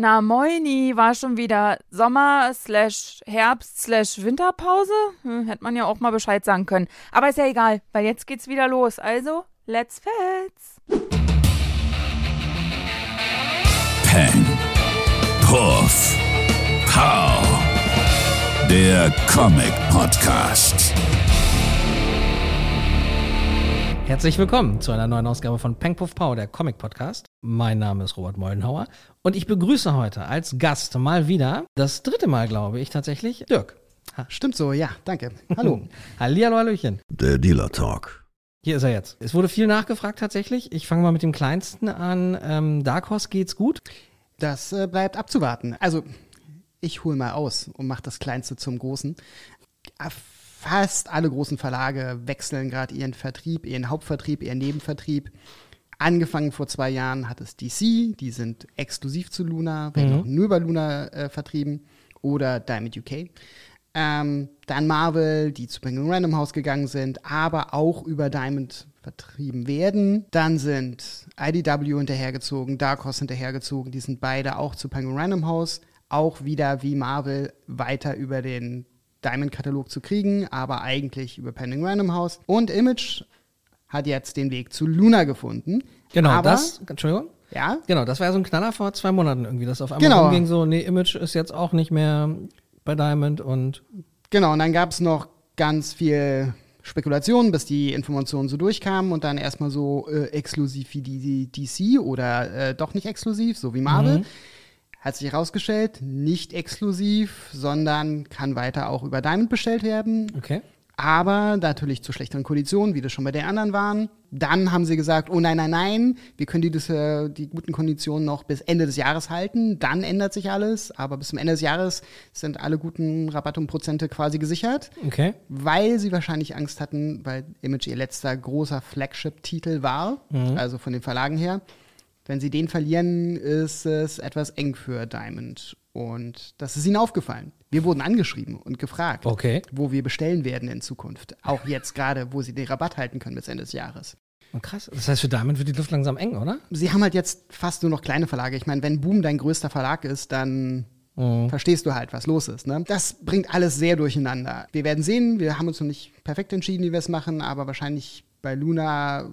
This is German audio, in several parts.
Na moini, war schon wieder Sommer slash Herbst slash Winterpause? Hm, hätte man ja auch mal Bescheid sagen können. Aber ist ja egal, weil jetzt geht's wieder los. Also, let's fets. Peng. Puff. Pow. Der Comic Podcast. Herzlich willkommen zu einer neuen Ausgabe von Peng Puff Pow, der Comic Podcast. Mein Name ist Robert Moldenhauer und ich begrüße heute als Gast mal wieder, das dritte Mal glaube ich tatsächlich, Dirk. Stimmt so, ja, danke. Hallo. Hallihallo, Hallöchen. Der Dealer Talk. Hier ist er jetzt. Es wurde viel nachgefragt tatsächlich. Ich fange mal mit dem Kleinsten an. Ähm, Dark Horse geht's gut? Das äh, bleibt abzuwarten. Also, ich hole mal aus und mache das Kleinste zum Großen. Fast alle großen Verlage wechseln gerade ihren Vertrieb, ihren Hauptvertrieb, ihren Nebenvertrieb. Angefangen vor zwei Jahren hat es DC, die sind exklusiv zu Luna, werden Mhm. auch nur über Luna äh, vertrieben. Oder Diamond UK. Ähm, dann Marvel, die zu Penguin Random House gegangen sind, aber auch über Diamond vertrieben werden. Dann sind IDW hinterhergezogen, Dark Horse hinterhergezogen, die sind beide auch zu Penguin Random House. Auch wieder wie Marvel weiter über den Diamond-Katalog zu kriegen, aber eigentlich über Penguin Random House. Und Image hat jetzt den Weg zu Luna gefunden. Genau, aber, das, Entschuldigung. Ja, Genau, das war ja so ein Knaller vor zwei Monaten irgendwie, dass auf einmal Genau. rumging so, nee, Image ist jetzt auch nicht mehr bei Diamond und Genau, und dann gab es noch ganz viel Spekulation, bis die Informationen so durchkamen und dann erstmal so äh, exklusiv wie die, die DC oder äh, doch nicht exklusiv, so wie Marvel. Hat sich herausgestellt, nicht exklusiv, sondern kann weiter auch über Diamond bestellt werden. okay. Aber natürlich zu schlechteren Konditionen, wie das schon bei den anderen waren. Dann haben sie gesagt, oh nein, nein, nein, wir können die, das, die guten Konditionen noch bis Ende des Jahres halten. Dann ändert sich alles. Aber bis zum Ende des Jahres sind alle guten Rabatte und Prozente quasi gesichert. Okay. Weil sie wahrscheinlich Angst hatten, weil Image ihr letzter großer Flagship-Titel war, also von den Verlagen her. Wenn sie den verlieren, ist es etwas eng für Diamond. Und das ist ihnen aufgefallen. Wir wurden angeschrieben und gefragt, Okay. wo wir bestellen werden in Zukunft. Auch jetzt gerade, wo sie den Rabatt halten können bis Ende des Jahres. Und krass. Das heißt, für Diamond wird die Luft langsam eng, oder? Sie haben halt jetzt fast nur noch kleine Verlage. Ich meine, wenn Boom dein größter Verlag ist, dann verstehst du halt, was los ist. Ne? Das bringt alles sehr durcheinander. Wir werden sehen, wir haben uns noch nicht perfekt entschieden, wie wir es machen, aber wahrscheinlich bei Luna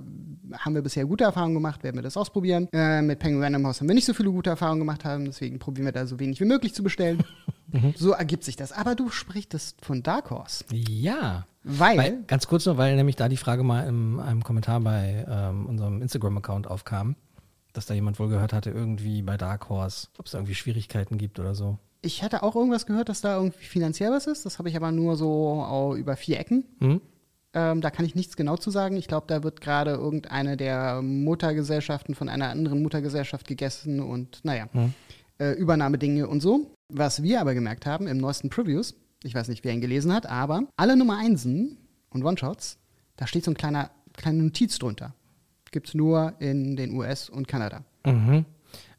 haben wir bisher gute Erfahrungen gemacht, werden wir das ausprobieren. Äh, mit Penguin Random House haben wir nicht so viele gute Erfahrungen gemacht haben, deswegen probieren wir da so wenig wie möglich zu bestellen. so ergibt sich das. Aber du sprichst von Dark Horse, Ja. weil, Weil, ganz kurz nur, weil nämlich da die Frage mal in einem Kommentar bei ähm, unserem Instagram-Account aufkam, dass da jemand wohl gehört hatte, irgendwie bei Dark Horse, ob es da irgendwie Schwierigkeiten gibt oder so. ich hatte auch irgendwas gehört, dass da irgendwie finanziell was ist. Das habe ich aber nur so über vier Ecken. Mhm. Ähm, da kann ich nichts genau zu sagen. Ich glaube, da wird gerade irgendeine der Muttergesellschaften von einer anderen Muttergesellschaft gegessen und naja, äh, Übernahmedinge und so. Was wir aber gemerkt haben im neuesten Previews, ich weiß nicht, wer ihn gelesen hat, aber alle Nummer Einsen und One-Shots, da steht so ein kleiner, kleine Notiz drunter. Gibt es nur in den US und Kanada. Mhm.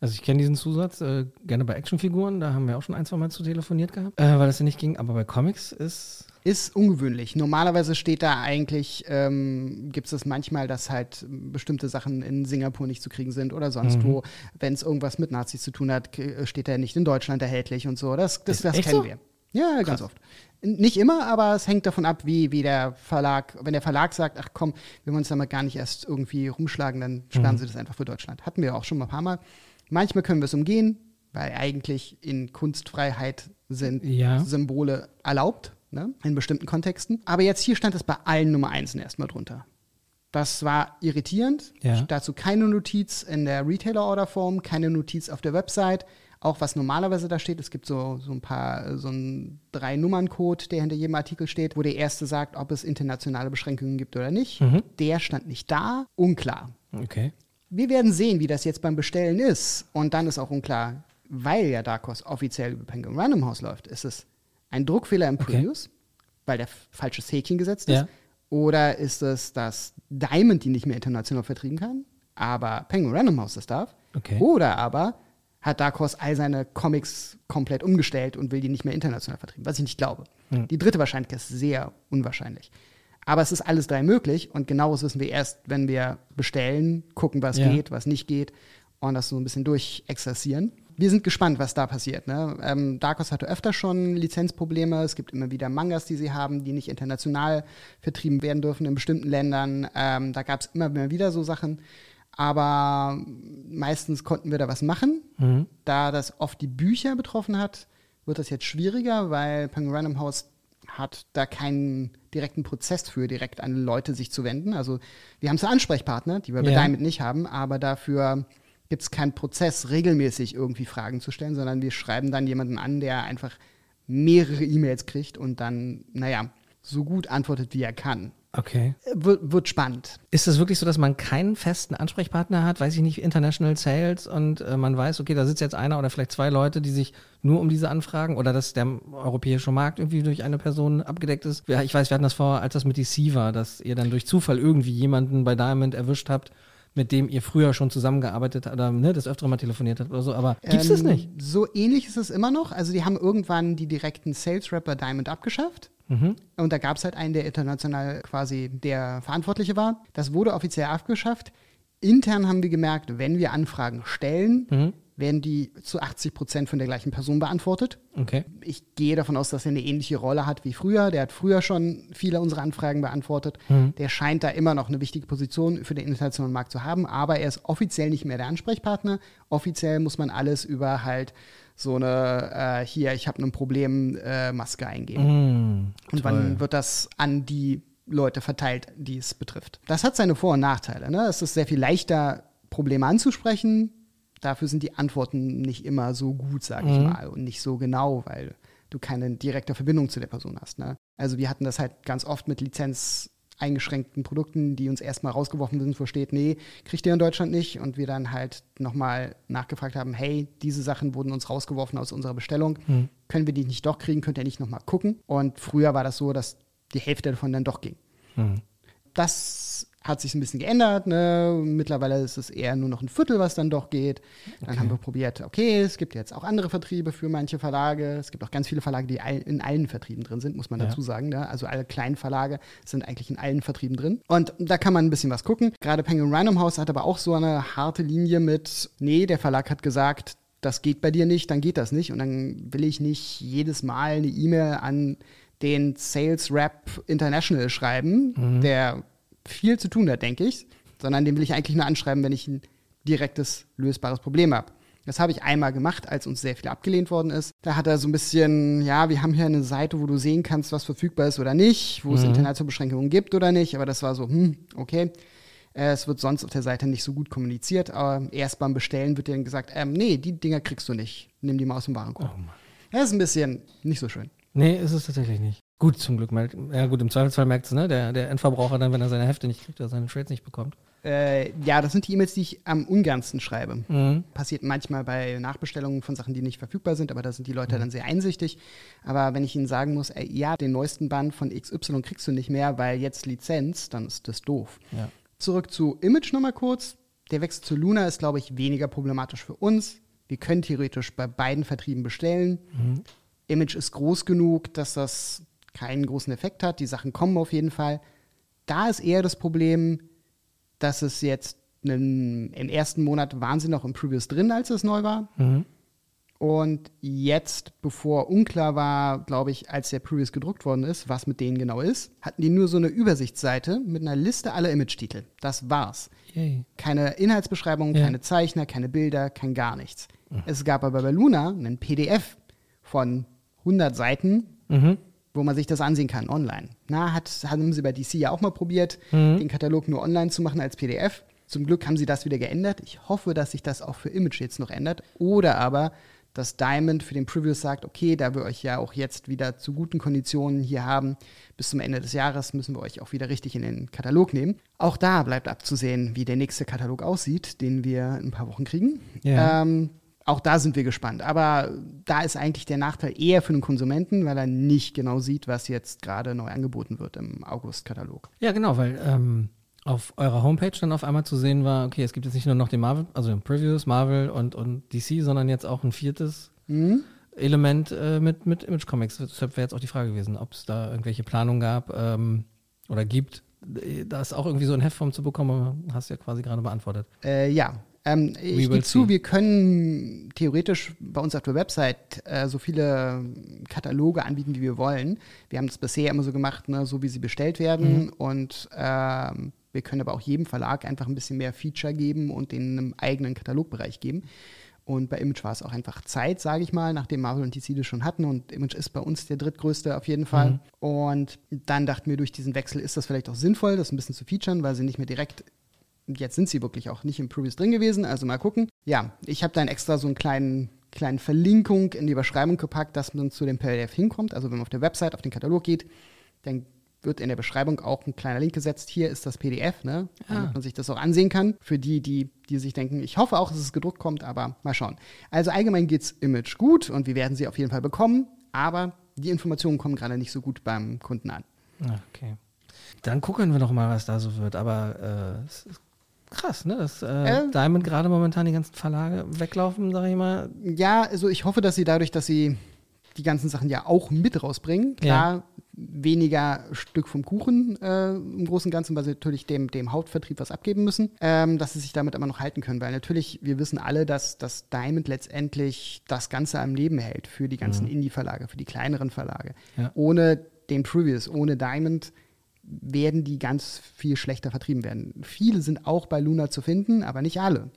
Also ich kenne diesen Zusatz, äh, gerne bei Actionfiguren, da haben wir auch schon ein, zwei Mal zu telefoniert gehabt, äh, weil das ja nicht ging, aber bei Comics ist. Ist ungewöhnlich. Normalerweise steht da eigentlich, ähm, gibt es das manchmal, dass halt bestimmte Sachen in Singapur nicht zu kriegen sind oder sonst wo. Wenn es irgendwas mit Nazis zu tun hat, k- steht er nicht in Deutschland erhältlich und so. Das, das, das kennen so? wir. Ja, ganz oft. Nicht immer, aber es hängt davon ab, wie, wie der Verlag, wenn der Verlag sagt, ach komm, wir wollen uns damit gar nicht erst irgendwie rumschlagen, dann sperren sie das einfach für Deutschland. Hatten wir auch schon mal ein paar Mal. Manchmal können wir es umgehen, weil eigentlich in Kunstfreiheit sind Ja. Symbole erlaubt, ne, in bestimmten Kontexten. Aber jetzt hier stand es bei allen Nummer 1 erstmal drunter. Das war irritierend. Ja. Dazu keine Notiz in der Retailer-Order-Form, keine Notiz auf der Website. Auch was normalerweise da steht, es gibt so, so ein paar, so ein Drei-Nummern-Code, der hinter jedem Artikel steht, wo der erste sagt, ob es internationale Beschränkungen gibt oder nicht. Der stand nicht da, unklar. Okay. Wir werden sehen, wie das jetzt beim Bestellen ist. Und dann ist auch unklar, weil ja Dark Horse offiziell über Penguin Random House läuft, ist es ein Druckfehler im Previews, weil der falsches Häkchen gesetzt ist. Ja. Oder ist es, dass Diamond die nicht mehr international vertrieben kann, aber Penguin Random House das darf? Okay. Oder aber hat Dark Horse all seine Comics komplett umgestellt und will die nicht mehr international vertrieben, was ich nicht glaube. Die dritte Wahrscheinlichkeit ist sehr unwahrscheinlich. Aber es ist alles drei möglich und genaues wissen wir erst, wenn wir bestellen, gucken, was Ja. geht, was nicht geht und das so ein bisschen durchexerzieren. Wir sind gespannt, was da passiert. Ne? Ähm, Dark Horse hatte öfter schon Lizenzprobleme. Es gibt immer wieder Mangas, die sie haben, die nicht international vertrieben werden dürfen in bestimmten Ländern. Ähm, da gab es immer wieder so Sachen. Aber meistens konnten wir da was machen. Mhm. Da das oft die Bücher betroffen hat, wird das jetzt schwieriger, weil Penguin Random House hat da keinen direkten Prozess für, direkt an Leute sich zu wenden. Also wir haben zwar Ansprechpartner, die wir Ja. Diamond nicht haben, aber dafür gibt es keinen Prozess, regelmäßig irgendwie Fragen zu stellen, sondern wir schreiben dann jemanden an, der einfach mehrere E-Mails kriegt und dann, naja, so gut antwortet, wie er kann. Okay. Wird, wird spannend. Ist es wirklich so, dass man keinen festen Ansprechpartner hat, weiß ich nicht, International Sales und äh, man weiß, okay, da sitzt jetzt einer oder vielleicht zwei Leute, die sich nur um diese Anfragen oder dass der europäische Markt irgendwie durch eine Person abgedeckt ist? Ja, ich weiß, wir hatten das vor, als das mit DC war, dass ihr dann durch Zufall irgendwie jemanden bei Diamond erwischt habt, mit dem ihr früher schon zusammengearbeitet habt oder ne, das öfter mal telefoniert habt oder so, aber gibt's das Ähm, nicht? So ähnlich ist es immer noch. Also die haben irgendwann die direkten Sales Rep bei Diamond abgeschafft. Mhm. Und da gab es halt einen, der international quasi der Verantwortliche war. Das wurde offiziell abgeschafft. Intern haben wir gemerkt, wenn wir Anfragen stellen, Mhm. werden die zu 80 Prozent von der gleichen Person beantwortet. Okay. Ich gehe davon aus, dass er eine ähnliche Rolle hat wie früher. Der hat früher schon viele unserer Anfragen beantwortet. Der scheint da immer noch eine wichtige Position für den internationalen Markt zu haben, aber er ist offiziell nicht mehr der Ansprechpartner. Offiziell muss man alles über halt so eine, äh, hier, ich habe ein Problem, äh, Maske eingeben. Mm, Und wann wird das an die Leute verteilt, die es betrifft? Das hat seine Vor- und Nachteile. Ne? Es ist sehr viel leichter, Probleme anzusprechen. Dafür sind die Antworten nicht immer so gut, sage ich mal, und nicht so genau, weil du keine direkte Verbindung zu der Person hast. Ne? Also wir hatten das halt ganz oft mit Lizenz eingeschränkten Produkten, die uns erstmal rausgeworfen sind, wo steht, nee, kriegt ihr in Deutschland nicht. Und wir dann halt nochmal nachgefragt haben, hey, diese Sachen wurden uns rausgeworfen aus unserer Bestellung. Können wir die nicht doch kriegen? Könnt ihr nicht nochmal gucken? Und früher war das so, dass die Hälfte davon dann doch ging. Das hat sich ein bisschen geändert. Ne? Mittlerweile ist es eher nur noch ein Viertel, was dann doch geht. Dann haben wir probiert, okay, es gibt jetzt auch andere Vertriebe für manche Verlage. Es gibt auch ganz viele Verlage, die in allen Vertrieben drin sind, muss man Ja. dazu sagen. Ne? Also alle kleinen Verlage sind eigentlich in allen Vertrieben drin. Und da kann man ein bisschen was gucken. Gerade Penguin Random House hat aber auch so eine harte Linie mit, nee, der Verlag hat gesagt, das geht bei dir nicht, dann geht das nicht. Und dann will ich nicht jedes Mal eine E-Mail an den Sales Rep International schreiben, der viel zu tun hat, denke ich, sondern den will ich eigentlich nur anschreiben, wenn ich ein direktes, lösbares Problem habe. Das habe ich einmal gemacht, als uns sehr viel abgelehnt worden ist. Da hat er so ein bisschen, ja, wir haben hier eine Seite, wo du sehen kannst, was verfügbar ist oder nicht, wo es Internatsbeschränkungen gibt oder nicht, aber das war so, hm, okay. Äh, Es wird sonst auf der Seite nicht so gut kommuniziert, aber erst beim Bestellen wird dir dann gesagt, ähm, nee, die Dinger kriegst du nicht. Nimm die mal aus dem Warenkorb. Das ist ein bisschen nicht so schön. Nee, ist es tatsächlich nicht. Gut, zum Glück. merkt- Ja gut, im Zweifelsfall merkt es, ne? Der, der Endverbraucher dann, wenn er seine Hefte nicht kriegt oder seine Trades nicht bekommt. Äh, ja, das sind die E-Mails, die ich am ungernsten schreibe. Mhm. Passiert manchmal bei Nachbestellungen von Sachen, die nicht verfügbar sind, aber da sind die Leute dann sehr einsichtig. Aber wenn ich ihnen sagen muss, ey, ja, den neuesten Band von XY kriegst du nicht mehr, weil jetzt Lizenz, dann ist das doof. Ja. Zurück zu Image nochmal kurz. Der Wechsel zu Luna ist, glaube ich, weniger problematisch für uns. Wir können theoretisch bei beiden Vertrieben bestellen. Image ist groß genug, dass das keinen großen Effekt hat. Die Sachen kommen auf jeden Fall. Da ist eher das Problem, dass es jetzt einen, im ersten Monat waren sie noch im Previous drin, als es neu war. Und jetzt, bevor unklar war, glaube ich, als der Previous gedruckt worden ist, was mit denen genau ist, hatten die nur so eine Übersichtsseite mit einer Liste aller Image-Titel. Das war's. Yay. Keine Inhaltsbeschreibung, Ja. keine Zeichner, keine Bilder, kein gar nichts. Es gab aber bei Luna einen PDF von 100 Seiten, Mhm. wo man sich das ansehen kann online. Na, hat, haben sie bei DC ja auch mal probiert, Mhm. den Katalog nur online zu machen als PDF. Zum Glück haben sie das wieder geändert. Ich hoffe, dass sich das auch für Image jetzt noch ändert. Oder aber, dass Diamond für den Preview sagt, okay, da wir euch ja auch jetzt wieder zu guten Konditionen hier haben, bis zum Ende des Jahres müssen wir euch auch wieder richtig in den Katalog nehmen. Auch da bleibt abzusehen, wie der nächste Katalog aussieht, den wir in ein paar Wochen kriegen. Ja. Ähm, auch da sind wir gespannt. Aber da ist eigentlich der Nachteil eher für den Konsumenten, weil er nicht genau sieht, was jetzt gerade neu angeboten wird im August-Katalog. Ja, genau, weil ähm, auf eurer Homepage dann auf einmal zu sehen war, okay, es gibt jetzt nicht nur noch den Marvel, also Previews, Marvel und, und DC, sondern jetzt auch ein viertes Element äh, mit, mit Image Comics. Deshalb wäre jetzt auch die Frage gewesen, ob es da irgendwelche Planungen gab ähm, oder gibt, äh, da ist auch irgendwie so in Heftform zu bekommen, hast du ja quasi gerade beantwortet. Äh, ja, Ähm, ich gebe zu, see. wir können theoretisch bei uns auf der Website äh, so viele Kataloge anbieten, wie wir wollen. Wir haben das bisher immer so gemacht, ne, so wie sie bestellt werden. Und ähm, wir können aber auch jedem Verlag einfach ein bisschen mehr Feature geben und den einen eigenen Katalogbereich geben. Und bei Image war es auch einfach Zeit, sage ich mal, nachdem Marvel und DC das schon hatten. Und Image ist bei uns der drittgrößte auf jeden Fall. Und dann dachten wir, durch diesen Wechsel ist das vielleicht auch sinnvoll, das ein bisschen zu featuren, weil sie nicht mehr direkt Jetzt sind sie wirklich auch nicht im Previous drin gewesen, also mal gucken. Ja, ich habe dann extra so einen kleinen, kleinen Verlinkung in die Überschreibung gepackt, dass man zu dem PDF hinkommt. Also wenn man auf der Website auf den Katalog geht, dann wird in der Beschreibung auch ein kleiner Link gesetzt. Hier ist das PDF, ne? damit man sich das auch ansehen kann. Für die, die, die sich denken, ich hoffe auch, dass es gedruckt kommt, aber mal schauen. Also allgemein geht's Image gut und wir werden sie auf jeden Fall bekommen, aber die Informationen kommen gerade nicht so gut beim Kunden an. Ah, Okay. Dann gucken wir doch mal, was da so wird. Aber äh, es ist krass, ne? Dass äh, Äh. Diamond gerade momentan die ganzen Verlage weglaufen, sag ich mal. Ja, also ich hoffe, dass sie dadurch, dass sie die ganzen Sachen ja auch mit rausbringen, klar, weniger Stück vom Kuchen äh, im Großen und Ganzen, weil sie natürlich dem, dem Hauptvertrieb was abgeben müssen, ähm, dass sie sich damit aber noch halten können. Weil natürlich, wir wissen alle, dass, dass Diamond letztendlich das Ganze am Leben hält für die ganzen Indie-Verlage, für die kleineren Verlage. Ja. Ohne den Previous, ohne Diamond werden die ganz viel schlechter vertrieben werden. Viele sind auch bei Luna zu finden, aber nicht alle.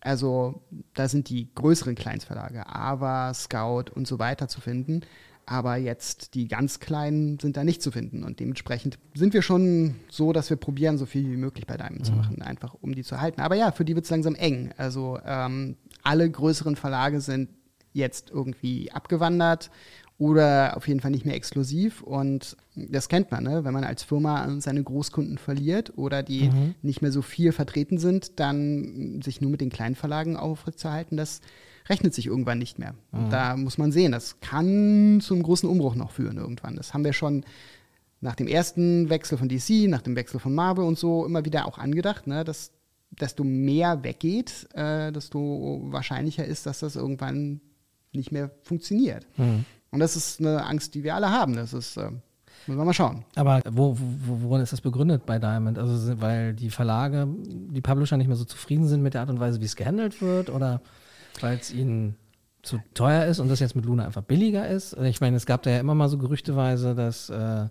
Also da sind die größeren Kleinstverlage, Ava, Scout und so weiter zu finden. Aber jetzt die ganz kleinen sind da nicht zu finden. Und dementsprechend sind wir schon so, dass wir probieren, so viel wie möglich bei Diamond zu machen, einfach um die zu erhalten. Aber ja, für die wird es langsam eng. Also ähm, alle größeren Verlage sind jetzt irgendwie abgewandert oder auf jeden Fall nicht mehr exklusiv. Und das kennt man, ne? wenn man als Firma seine Großkunden verliert oder die nicht mehr so viel vertreten sind, dann sich nur mit den kleinen Verlagen aufrechtzuerhalten, das rechnet sich irgendwann nicht mehr. Und da muss man sehen, das kann zum großen Umbruch noch führen irgendwann. Das haben wir schon nach dem ersten Wechsel von DC, nach dem Wechsel von Marvel und so immer wieder auch angedacht, ne? dass desto mehr weggeht, äh, desto wahrscheinlicher ist, dass das irgendwann nicht mehr funktioniert. Und das ist eine Angst, die wir alle haben. Das ist, äh, müssen wir mal schauen. Aber wo, wo, worin ist das begründet bei Diamond? Also weil die Verlage, die Publisher nicht mehr so zufrieden sind mit der Art und Weise, wie es gehandelt wird oder weil es ihnen zu teuer ist und das jetzt mit Luna einfach billiger ist? Ich meine, es gab da ja immer mal so gerüchteweise, dass äh,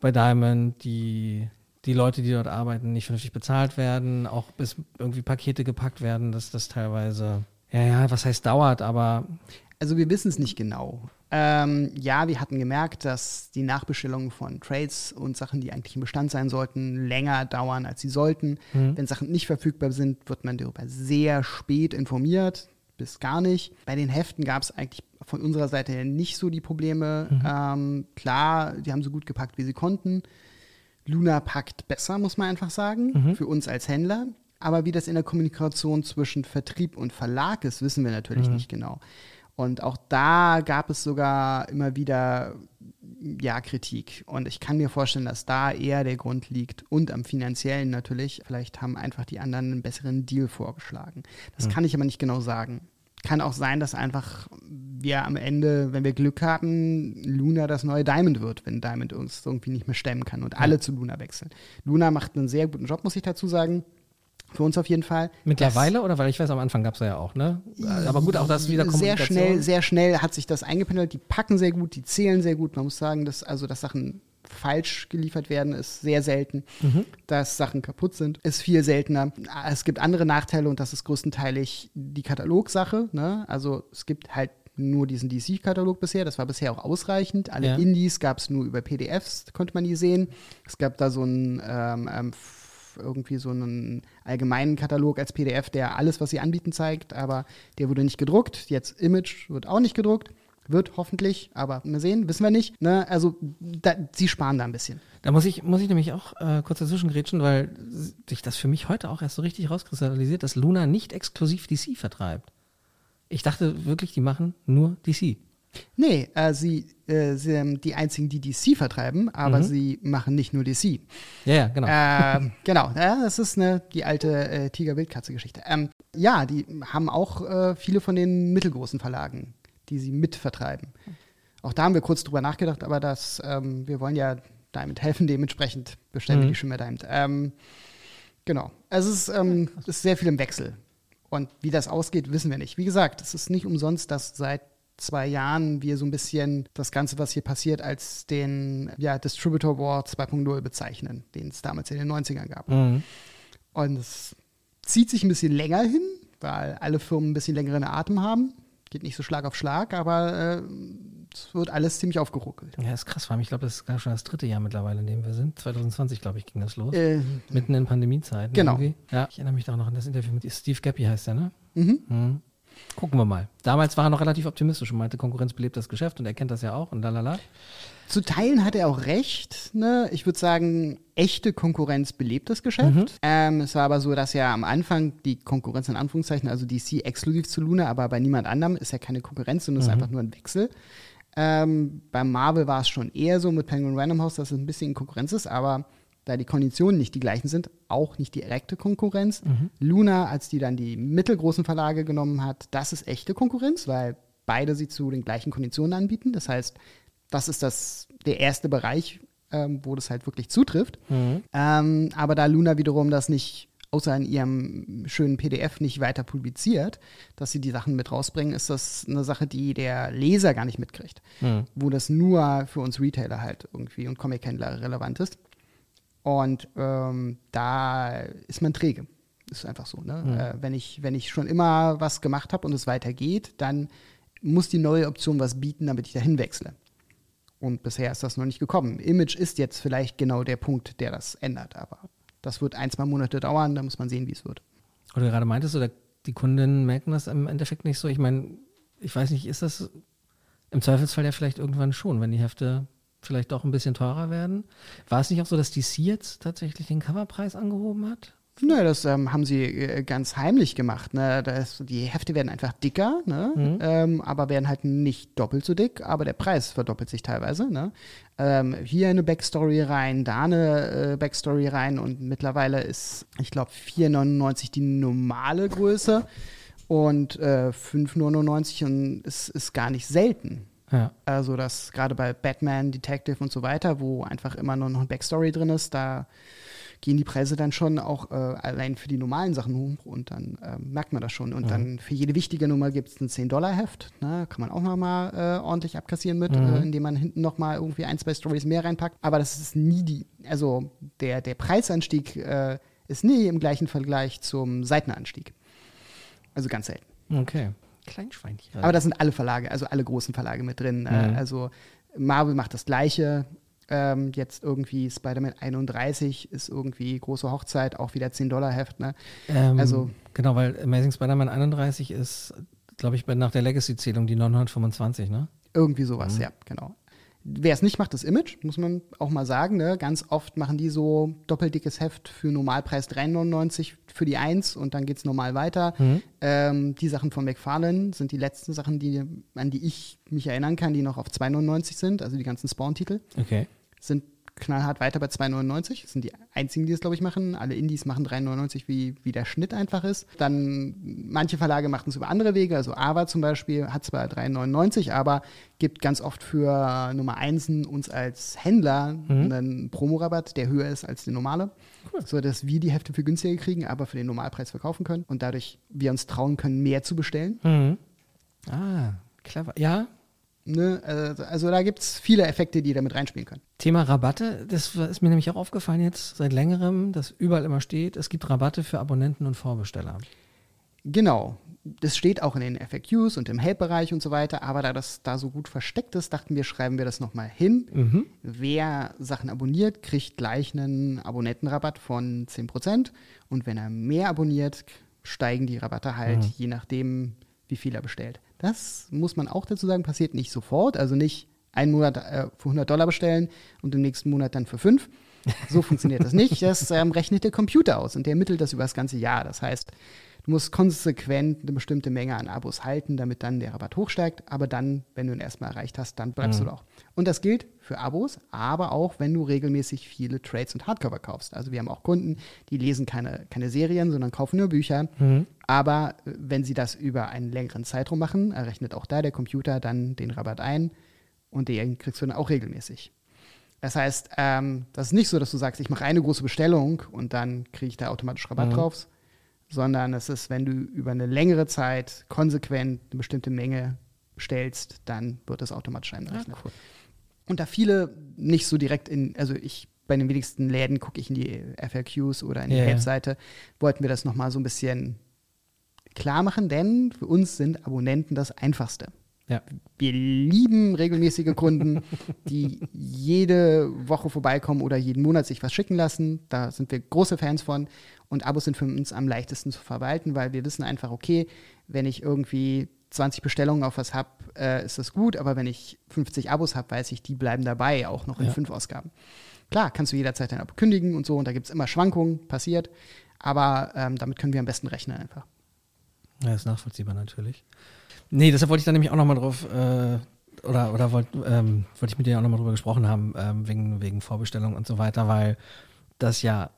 bei Diamond die, die Leute, die dort arbeiten, nicht vernünftig bezahlt werden, auch bis irgendwie Pakete gepackt werden, dass das teilweise, ja, ja, was heißt dauert, aber Also wir wissen es nicht genau. Ähm, ja, wir hatten gemerkt, dass die Nachbestellungen von Trades und Sachen, die eigentlich im Bestand sein sollten, länger dauern, als sie sollten. Wenn Sachen nicht verfügbar sind, wird man darüber sehr spät informiert, bis gar nicht. Bei den Heften gab es eigentlich von unserer Seite her nicht so die Probleme. Ähm, klar, die haben so gut gepackt, wie sie konnten. Luna packt besser, muss man einfach sagen, für uns als Händler. Aber wie das in der Kommunikation zwischen Vertrieb und Verlag ist, wissen wir natürlich nicht genau. Und auch da gab es sogar immer wieder ja, Kritik. Und ich kann mir vorstellen, dass da eher der Grund liegt und am finanziellen natürlich. Vielleicht haben einfach die anderen einen besseren Deal vorgeschlagen. Das kann ich aber nicht genau sagen. Kann auch sein, dass einfach wir am Ende, wenn wir Glück haben, Luna das neue Diamond wird, wenn Diamond uns irgendwie nicht mehr stemmen kann und alle zu Luna wechseln. Luna macht einen sehr guten Job, muss ich dazu sagen. Für uns auf jeden Fall. mittlerweile oder weil ich weiß, am Anfang gab es ja auch, ne? Aber gut, auch das wieder sehr Kommunikation. schnell, sehr schnell hat sich das eingependelt. Die packen sehr gut, die zählen sehr gut. Man muss sagen, dass also dass Sachen falsch geliefert werden, ist sehr selten. Dass Sachen kaputt sind, ist viel seltener. Es gibt andere Nachteile und das ist größtenteilig die Katalogsache. Ne? Also es gibt halt nur diesen DC-Katalog bisher. Das war bisher auch ausreichend. Alle Ja. Indies gab es nur über PDFs, konnte man die sehen. Es gab da so einen ähm, irgendwie so einen allgemeinen Katalog als PDF, der alles, was sie anbieten, zeigt, aber der wurde nicht gedruckt. Jetzt Image wird auch nicht gedruckt. Wird hoffentlich, aber mal sehen, wissen wir nicht. Ne? Also da, sie sparen da ein bisschen. Da muss ich, muss ich nämlich auch äh, kurz dazwischen grätschen, weil sich das für mich heute auch erst so richtig rauskristallisiert, dass Luna nicht exklusiv DC vertreibt. Ich dachte wirklich, die machen nur DC. Nee, äh, sie äh, sind die einzigen, die DC vertreiben, aber sie machen nicht nur DC. Ja, ja, genau. ähm, genau, ja, das ist eine, die alte äh, Tiger-Wildkatze-Geschichte. Ähm, ja, die haben auch äh, viele von den mittelgroßen Verlagen, die sie mitvertreiben. Auch da haben wir kurz drüber nachgedacht, aber das, ähm, wir wollen ja Diamond helfen, dementsprechend bestellen wir die Schimmer Diamond. Ähm, genau. Also es ist, ähm, es ist sehr viel im Wechsel. Und wie das ausgeht, wissen wir nicht. Wie gesagt, es ist nicht umsonst, dass seit zwei Jahren wir so ein bisschen das Ganze, was hier passiert, als den ja, Distributor War 2.0 bezeichnen, den es damals in den 90ern gab. Mhm. Und es zieht sich ein bisschen länger hin, weil alle Firmen ein bisschen längeren Atem haben. Geht nicht so Schlag auf Schlag, aber äh, es wird alles ziemlich aufgeruckelt. Ja, ist krass, vor allem, ich glaube, das ist gar schon das dritte Jahr mittlerweile, in dem wir sind. 2020, glaube ich, ging das los. Äh, Mitten in Pandemiezeiten. Genau. Irgendwie. Ja, ich erinnere mich da auch noch an das Interview mit Steve Gappy, heißt der, ne? mhm. Mhm. Gucken wir mal. Damals war er noch relativ optimistisch und meinte, Konkurrenz belebt das Geschäft und er kennt das ja auch und lalala. Zu Teilen hat er auch recht. Ne? Ich würde sagen, echte Konkurrenz belebt das Geschäft. Ähm, es war aber so, dass ja am Anfang die Konkurrenz in Anführungszeichen, also DC exklusiv zu Luna, aber bei niemand anderem ist ja keine Konkurrenz, sondern es ist einfach nur ein Wechsel. Ähm, beim Marvel war es schon eher so mit Penguin Random House, dass es ein bisschen Konkurrenz ist, aber da die Konditionen nicht die gleichen sind, auch nicht direkte Konkurrenz. Luna, als die dann die mittelgroßen Verlage genommen hat, das ist echte Konkurrenz, weil beide sie zu den gleichen Konditionen anbieten. Das heißt, das ist das, der erste Bereich, ähm, wo das halt wirklich zutrifft. Ähm, aber da Luna wiederum das nicht, außer in ihrem schönen PDF nicht weiter publiziert, dass sie die Sachen mit rausbringen, ist das eine Sache, die der Leser gar nicht mitkriegt. Wo das nur für uns Retailer halt irgendwie und Comic-Händler relevant ist. Und ähm, da ist man träge. Ist einfach so. Ne? Äh, wenn, ich, wenn ich schon immer was gemacht habe und es weitergeht, dann muss die neue Option was bieten, damit ich dahin wechsle. Und bisher ist das noch nicht gekommen. Image ist jetzt vielleicht genau der Punkt, der das ändert, aber das wird ein, zwei Monate dauern, da muss man sehen, wie es wird. Oder gerade meintest du, da- die Kundinnen merken das im Endeffekt nicht so. Ich meine, ich weiß nicht, ist das im Zweifelsfall ja vielleicht irgendwann schon, wenn die Hefte vielleicht doch ein bisschen teurer werden? War es nicht auch so, dass DC jetzt tatsächlich den Coverpreis angehoben hat? Nö, das ähm, haben sie äh, ganz heimlich gemacht. Ne? Das, die Hefte werden einfach dicker, ne? ähm, aber werden halt nicht doppelt so dick, aber der Preis verdoppelt sich teilweise. Ne? Ähm, hier eine Backstory rein, da eine äh, Backstory rein und mittlerweile ist, ich glaube, 4,99 die normale Größe und äh, 5,99 und es ist gar nicht selten. Ja. Also das gerade bei Batman, Detective und so weiter, wo einfach immer nur noch ein Backstory drin ist, da gehen die Preise dann schon auch äh, allein für die normalen Sachen hoch und dann ähm, merkt man das schon. Und dann für jede wichtige Nummer gibt es ein 10-Dollar-Heft. Ne? Kann man auch nochmal äh, ordentlich abkassieren mit, äh, indem man hinten nochmal irgendwie ein, zwei Stories mehr reinpackt. Aber das ist nie die, also der, der Preisanstieg äh, ist nie im gleichen Vergleich zum Seitenanstieg. Also ganz selten. Okay. Kleinschweinchen. Aber da sind alle Verlage, also alle großen Verlage mit drin. Äh, also Marvel macht das Gleiche. Ähm, jetzt irgendwie Spider-Man 31 ist irgendwie große Hochzeit, auch wieder 10-Dollar-Heft. Ne? Ähm, Also- Genau, weil Amazing Spider-Man 31 ist, glaube ich, nach der Legacy-Zählung die 925, ne? Irgendwie sowas, ja, genau. Wer es nicht macht, ist Image, muss man auch mal sagen. Ne? Ganz oft machen die so doppeldickes Heft für Normalpreis 3,99 für die 1 und dann geht es normal weiter. Ähm, die Sachen von McFarlane sind die letzten Sachen, die, an die ich mich erinnern kann, die noch auf 2,99 sind, also die ganzen Spawn-Titel. Okay. sind knallhart weiter bei 2,99. Das sind die einzigen, die das, glaube ich, machen. Alle Indies machen 3,99, wie, wie der Schnitt einfach ist. Dann manche Verlage machen es über andere Wege. Also Ava zum Beispiel hat zwar 3,99, aber gibt ganz oft für Nummer 1 uns als Händler einen Promorabatt, der höher ist als der normale. So dass wir die Hefte für günstiger kriegen, aber für den Normalpreis verkaufen können. Und dadurch wir uns trauen können, mehr zu bestellen. Mhm. Ah, clever. Ja, Ne? Also, also da gibt es viele Effekte, die da mit reinspielen können. Thema Rabatte, das ist mir nämlich auch aufgefallen jetzt seit längerem, dass überall immer steht, es gibt Rabatte für Abonnenten und Vorbesteller. Genau. Das steht auch in den FAQs und im Help-Bereich und so weiter, aber da das da so gut versteckt ist, dachten wir, schreiben wir das nochmal hin. Wer Sachen abonniert, kriegt gleich einen Abonnentenrabatt von 10% und wenn er mehr abonniert, steigen die Rabatte halt, je nachdem, wie viel er bestellt. Das muss man auch dazu sagen, passiert nicht sofort, also nicht einen Monat äh, für 100 Dollar bestellen und im nächsten Monat dann für 5. So funktioniert das nicht. Das ähm, rechnet der Computer aus und der ermittelt das über das ganze Jahr. Das heißt, Du musst konsequent eine bestimmte Menge an Abos halten, damit dann der Rabatt hochsteigt. Aber dann, wenn du ihn erstmal erreicht hast, dann bleibst du da auch. Und das gilt für Abos, aber auch, wenn du regelmäßig viele Trades und Hardcover kaufst. Also wir haben auch Kunden, die lesen keine, keine Serien, sondern kaufen nur Bücher. Aber äh, wenn sie das über einen längeren Zeitraum machen, errechnet auch da der Computer dann den Rabatt ein und den kriegst du dann auch regelmäßig. Das heißt, ähm, das ist nicht so, dass du sagst, ich mache eine große Bestellung und dann kriege ich da automatisch Rabatt drauf, sondern es ist, wenn du über eine längere Zeit konsequent eine bestimmte Menge bestellst, dann wird das automatisch einberechnet. cool. Und da viele nicht so direkt in, also ich bei den wenigsten Läden gucke ich in die FAQs oder in die ja. Help-Seite, wollten wir das nochmal so ein bisschen klar machen, denn für uns sind Abonnenten das Einfachste. Ja. Wir lieben regelmäßige Kunden, die jede Woche vorbeikommen oder jeden Monat sich was schicken lassen. Da sind wir große Fans von. Und Abos sind für uns am leichtesten zu verwalten, weil wir wissen einfach, okay, wenn ich irgendwie 20 Bestellungen auf was habe, äh, ist das gut. Aber wenn ich 50 Abos habe, weiß ich, die bleiben dabei, auch noch in Ja. fünf Ausgaben. Klar, kannst du jederzeit dein Abo kündigen und so. Und da gibt es immer Schwankungen, passiert. Aber ähm, damit können wir am besten rechnen einfach. Ja, ist nachvollziehbar natürlich. Nee, deshalb wollte ich da nämlich auch nochmal drauf, äh, oder, oder wollte ähm, wollte ich mit dir auch nochmal drüber gesprochen haben, ähm, wegen, wegen Vorbestellung und so weiter, weil das ja,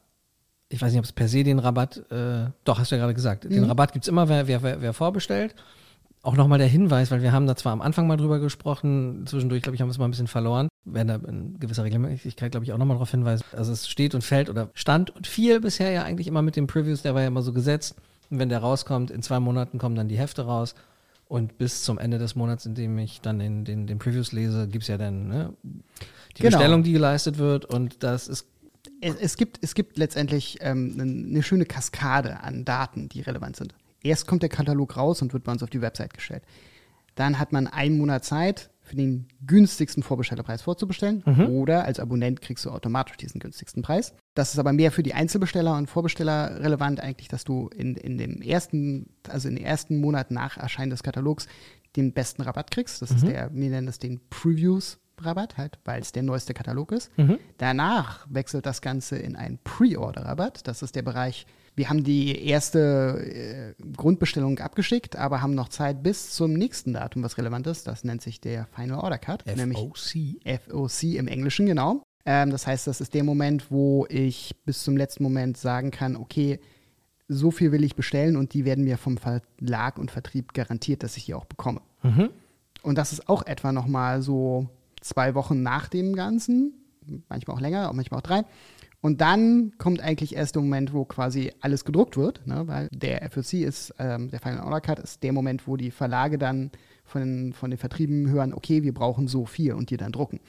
ich weiß nicht, ob es per se den Rabatt, äh, doch, hast du ja gerade gesagt, den Mhm. Rabatt gibt es immer, wer, wer, wer, wer vorbestellt. Auch nochmal der Hinweis, weil wir haben da zwar am Anfang mal drüber gesprochen, zwischendurch, glaube ich, haben wir es mal ein bisschen verloren. Werden da in gewisser Regelmäßigkeit, glaube ich, auch nochmal darauf hinweisen. Also es steht und fällt oder stand und fiel bisher ja eigentlich immer mit den Previews, der war ja immer so gesetzt. Und wenn der rauskommt, in zwei Monaten kommen dann die Hefte raus. Und bis zum Ende des Monats, in dem ich dann in den, den Previews lese, gibt es ja dann ne, die Genau. Bestellung, die geleistet wird. Und das ist es, es, gibt, es gibt letztendlich ähm, eine, eine schöne Kaskade an Daten, die relevant sind. Erst kommt der Katalog raus und wird bei uns auf die Website gestellt. Dann hat man einen Monat Zeit, für den günstigsten Vorbestellerpreis vorzubestellen. Oder als Abonnent kriegst du automatisch diesen günstigsten Preis. Das ist aber mehr für die Einzelbesteller und Vorbesteller relevant eigentlich, dass du in, in dem ersten, also in den ersten Monat nach Erscheinen des Katalogs den besten Rabatt kriegst. Das ist der, wir nennen das den Previews. Rabatt, halt, weil es der neueste Katalog ist. Danach wechselt das Ganze in einen Pre-Order-Rabatt. Das ist der Bereich, wir haben die erste äh, Grundbestellung abgeschickt, aber haben noch Zeit bis zum nächsten Datum, was relevant ist. Das nennt sich der Final Order Cut. nämlich FOC. FOC im Englischen, genau. Ähm, das heißt, das ist der Moment, wo ich bis zum letzten Moment sagen kann, okay, so viel will ich bestellen und die werden mir vom Verlag und Vertrieb garantiert, dass ich die auch bekomme. Und das ist auch etwa nochmal so zwei Wochen nach dem Ganzen, manchmal auch länger, auch manchmal auch drei. Und dann kommt eigentlich erst der Moment, wo quasi alles gedruckt wird, ne? weil der FOC ist, ähm, der Final Order Cut ist der Moment, wo die Verlage dann von den, von den Vertrieben hören, okay, wir brauchen so viel und die dann drucken.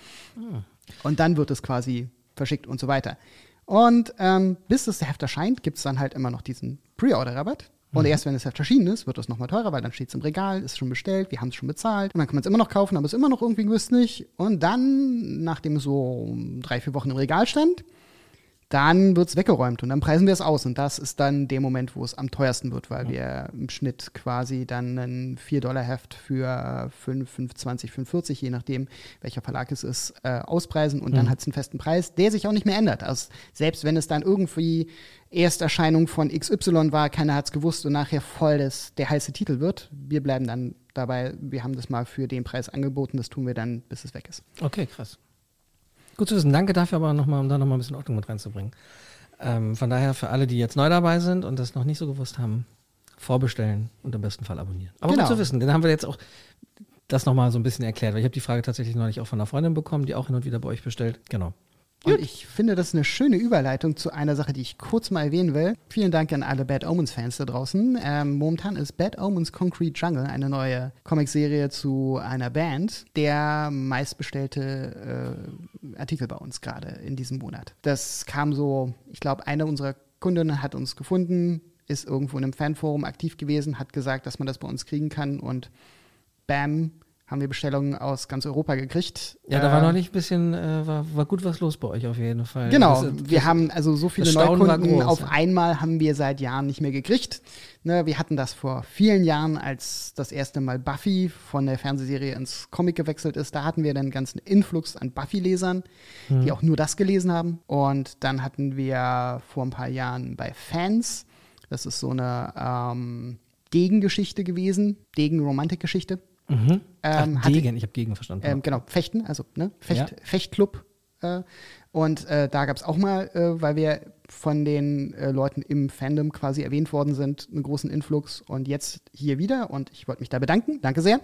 Und dann wird es quasi verschickt und so weiter. Und ähm, bis das Heft erscheint, gibt es dann halt immer noch diesen Pre-Order-Rabatt. Und erst wenn das Heft erschienen ist, wird es nochmal teurer, weil dann steht es im Regal, ist schon bestellt, wir haben es schon bezahlt. Und dann kann man es immer noch kaufen, aber es ist immer noch irgendwie günstig. Und dann, nachdem es so drei, vier Wochen im Regal stand, dann wird es weggeräumt und dann preisen wir es aus. Und das ist dann der Moment, wo es am teuersten wird, weil wir im Schnitt quasi dann ein 4-Dollar-Heft für 5, 5,20, 5,40, je nachdem, welcher Verlag es ist, äh, auspreisen. Und dann hat es einen festen Preis, der sich auch nicht mehr ändert. Also selbst wenn es dann irgendwie Ersterscheinung von XY war, keiner hat es gewusst und nachher voll das, der heiße Titel wird, wir bleiben dann dabei, wir haben das mal für den Preis angeboten, das tun wir dann, bis es weg ist. Okay, krass. Gut zu wissen. Danke dafür aber nochmal, um da nochmal ein bisschen Ordnung mit reinzubringen. Ähm, von daher für alle, die jetzt neu dabei sind und das noch nicht so gewusst haben, vorbestellen und im besten Fall abonnieren. Aber Genau. gut zu wissen, dann haben wir jetzt auch das nochmal so ein bisschen erklärt, weil ich habe die Frage tatsächlich neulich auch von einer Freundin bekommen, die auch hin und wieder bei euch bestellt. Genau. Und ich finde, das ist eine schöne Überleitung zu einer Sache, die ich kurz mal erwähnen will. Vielen Dank an alle Bad Omens-Fans da draußen. Ähm, momentan ist Bad Omens Concrete Jungle eine neue Comicserie zu einer Band, der meistbestellte äh, Artikel bei uns gerade in diesem Monat. Das kam so, ich glaube, eine unserer Kundinnen hat uns gefunden, ist irgendwo in einem Fanforum aktiv gewesen, hat gesagt, dass man das bei uns kriegen kann und bam, haben wir Bestellungen aus ganz Europa gekriegt. Ja, da war Äh, noch nicht ein bisschen, äh, war, war gut was los bei euch auf jeden Fall. Genau, Das- das- wir haben also so viele Neukunden groß, auf ja. einmal haben wir seit Jahren nicht mehr gekriegt. Ne, wir hatten das vor vielen Jahren, als das erste Mal Buffy von der Fernsehserie ins Comic gewechselt ist. Da hatten wir dann einen ganzen Influx an Buffy-Lesern, Mhm. die auch nur das gelesen haben. Und dann hatten wir vor ein paar Jahren bei Fans, das ist so eine ähm, Gegengeschichte gewesen, Gegen-Romantikgeschichte. Mhm. Ähm, Ach, hatte- Degen, ich habe Gegen verstanden. ähm, genau, Fechten, also ne, Fecht, Ja. Fechtclub. Äh, und äh, da gab es auch mal, äh, weil wir von den äh, Leuten im Fandom quasi erwähnt worden sind, einen großen Influx. Und jetzt hier wieder. Und ich wollte mich da bedanken. Danke sehr.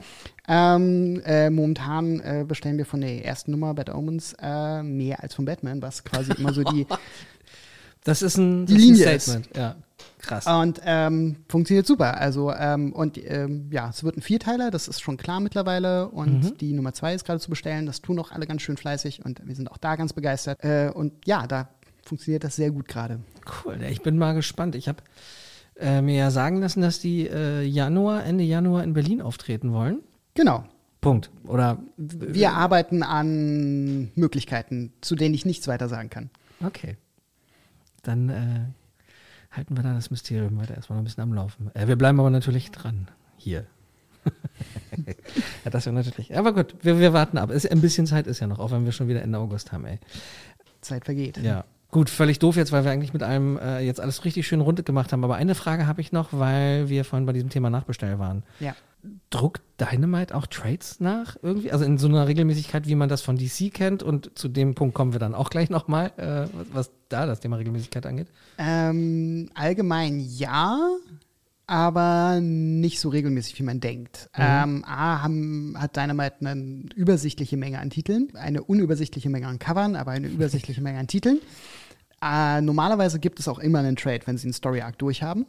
Ähm, äh, momentan äh, bestellen wir von der ersten Nummer Bad Omens mehr als von Batman, was quasi immer so die Das ist ein, das ist Linie ein ist. Statement. Ja, krass. Und ähm, funktioniert super. Also, ähm, und ähm, ja, es wird ein Vierteiler, das ist schon klar mittlerweile. Und Mhm. die Nummer zwei ist gerade zu bestellen. Das tun auch alle ganz schön fleißig und wir sind auch da ganz begeistert. Äh, und ja, da funktioniert das sehr gut gerade. Cool, ich bin mal gespannt. Ich habe äh, mir ja sagen lassen, dass die äh, Januar, Ende Januar in Berlin auftreten wollen. Genau. Punkt. Oder Wir arbeiten an Möglichkeiten, zu denen ich nichts weiter sagen kann. okay. Dann äh, halten wir da das Mysterium weiter erstmal noch ein bisschen am Laufen. Äh, wir bleiben aber natürlich dran. Hier. ja, das wäre natürlich. Aber gut, wir, wir warten ab. Es, ein bisschen Zeit ist ja noch, auch wenn wir schon wieder Ende August haben, ey. Zeit vergeht. Ja. Gut, völlig doof jetzt, weil wir eigentlich mit allem äh, jetzt alles richtig schön rund gemacht haben. Aber eine Frage habe ich noch, weil wir vorhin bei diesem Thema Nachbestell waren. Ja. Druckt Dynamite auch Trades nach irgendwie? Also in so einer Regelmäßigkeit, wie man das von DC kennt. Und zu dem Punkt kommen wir dann auch gleich nochmal, äh, was, was da das Thema Regelmäßigkeit angeht. Ähm, allgemein ja, aber nicht so regelmäßig, wie man denkt. Ähm, A haben, hat Dynamite eine übersichtliche Menge an Titeln, eine unübersichtliche Menge an Covern, aber eine übersichtliche Menge an Titeln. Äh, normalerweise gibt es auch immer einen Trade, wenn sie einen Story Arc durchhaben.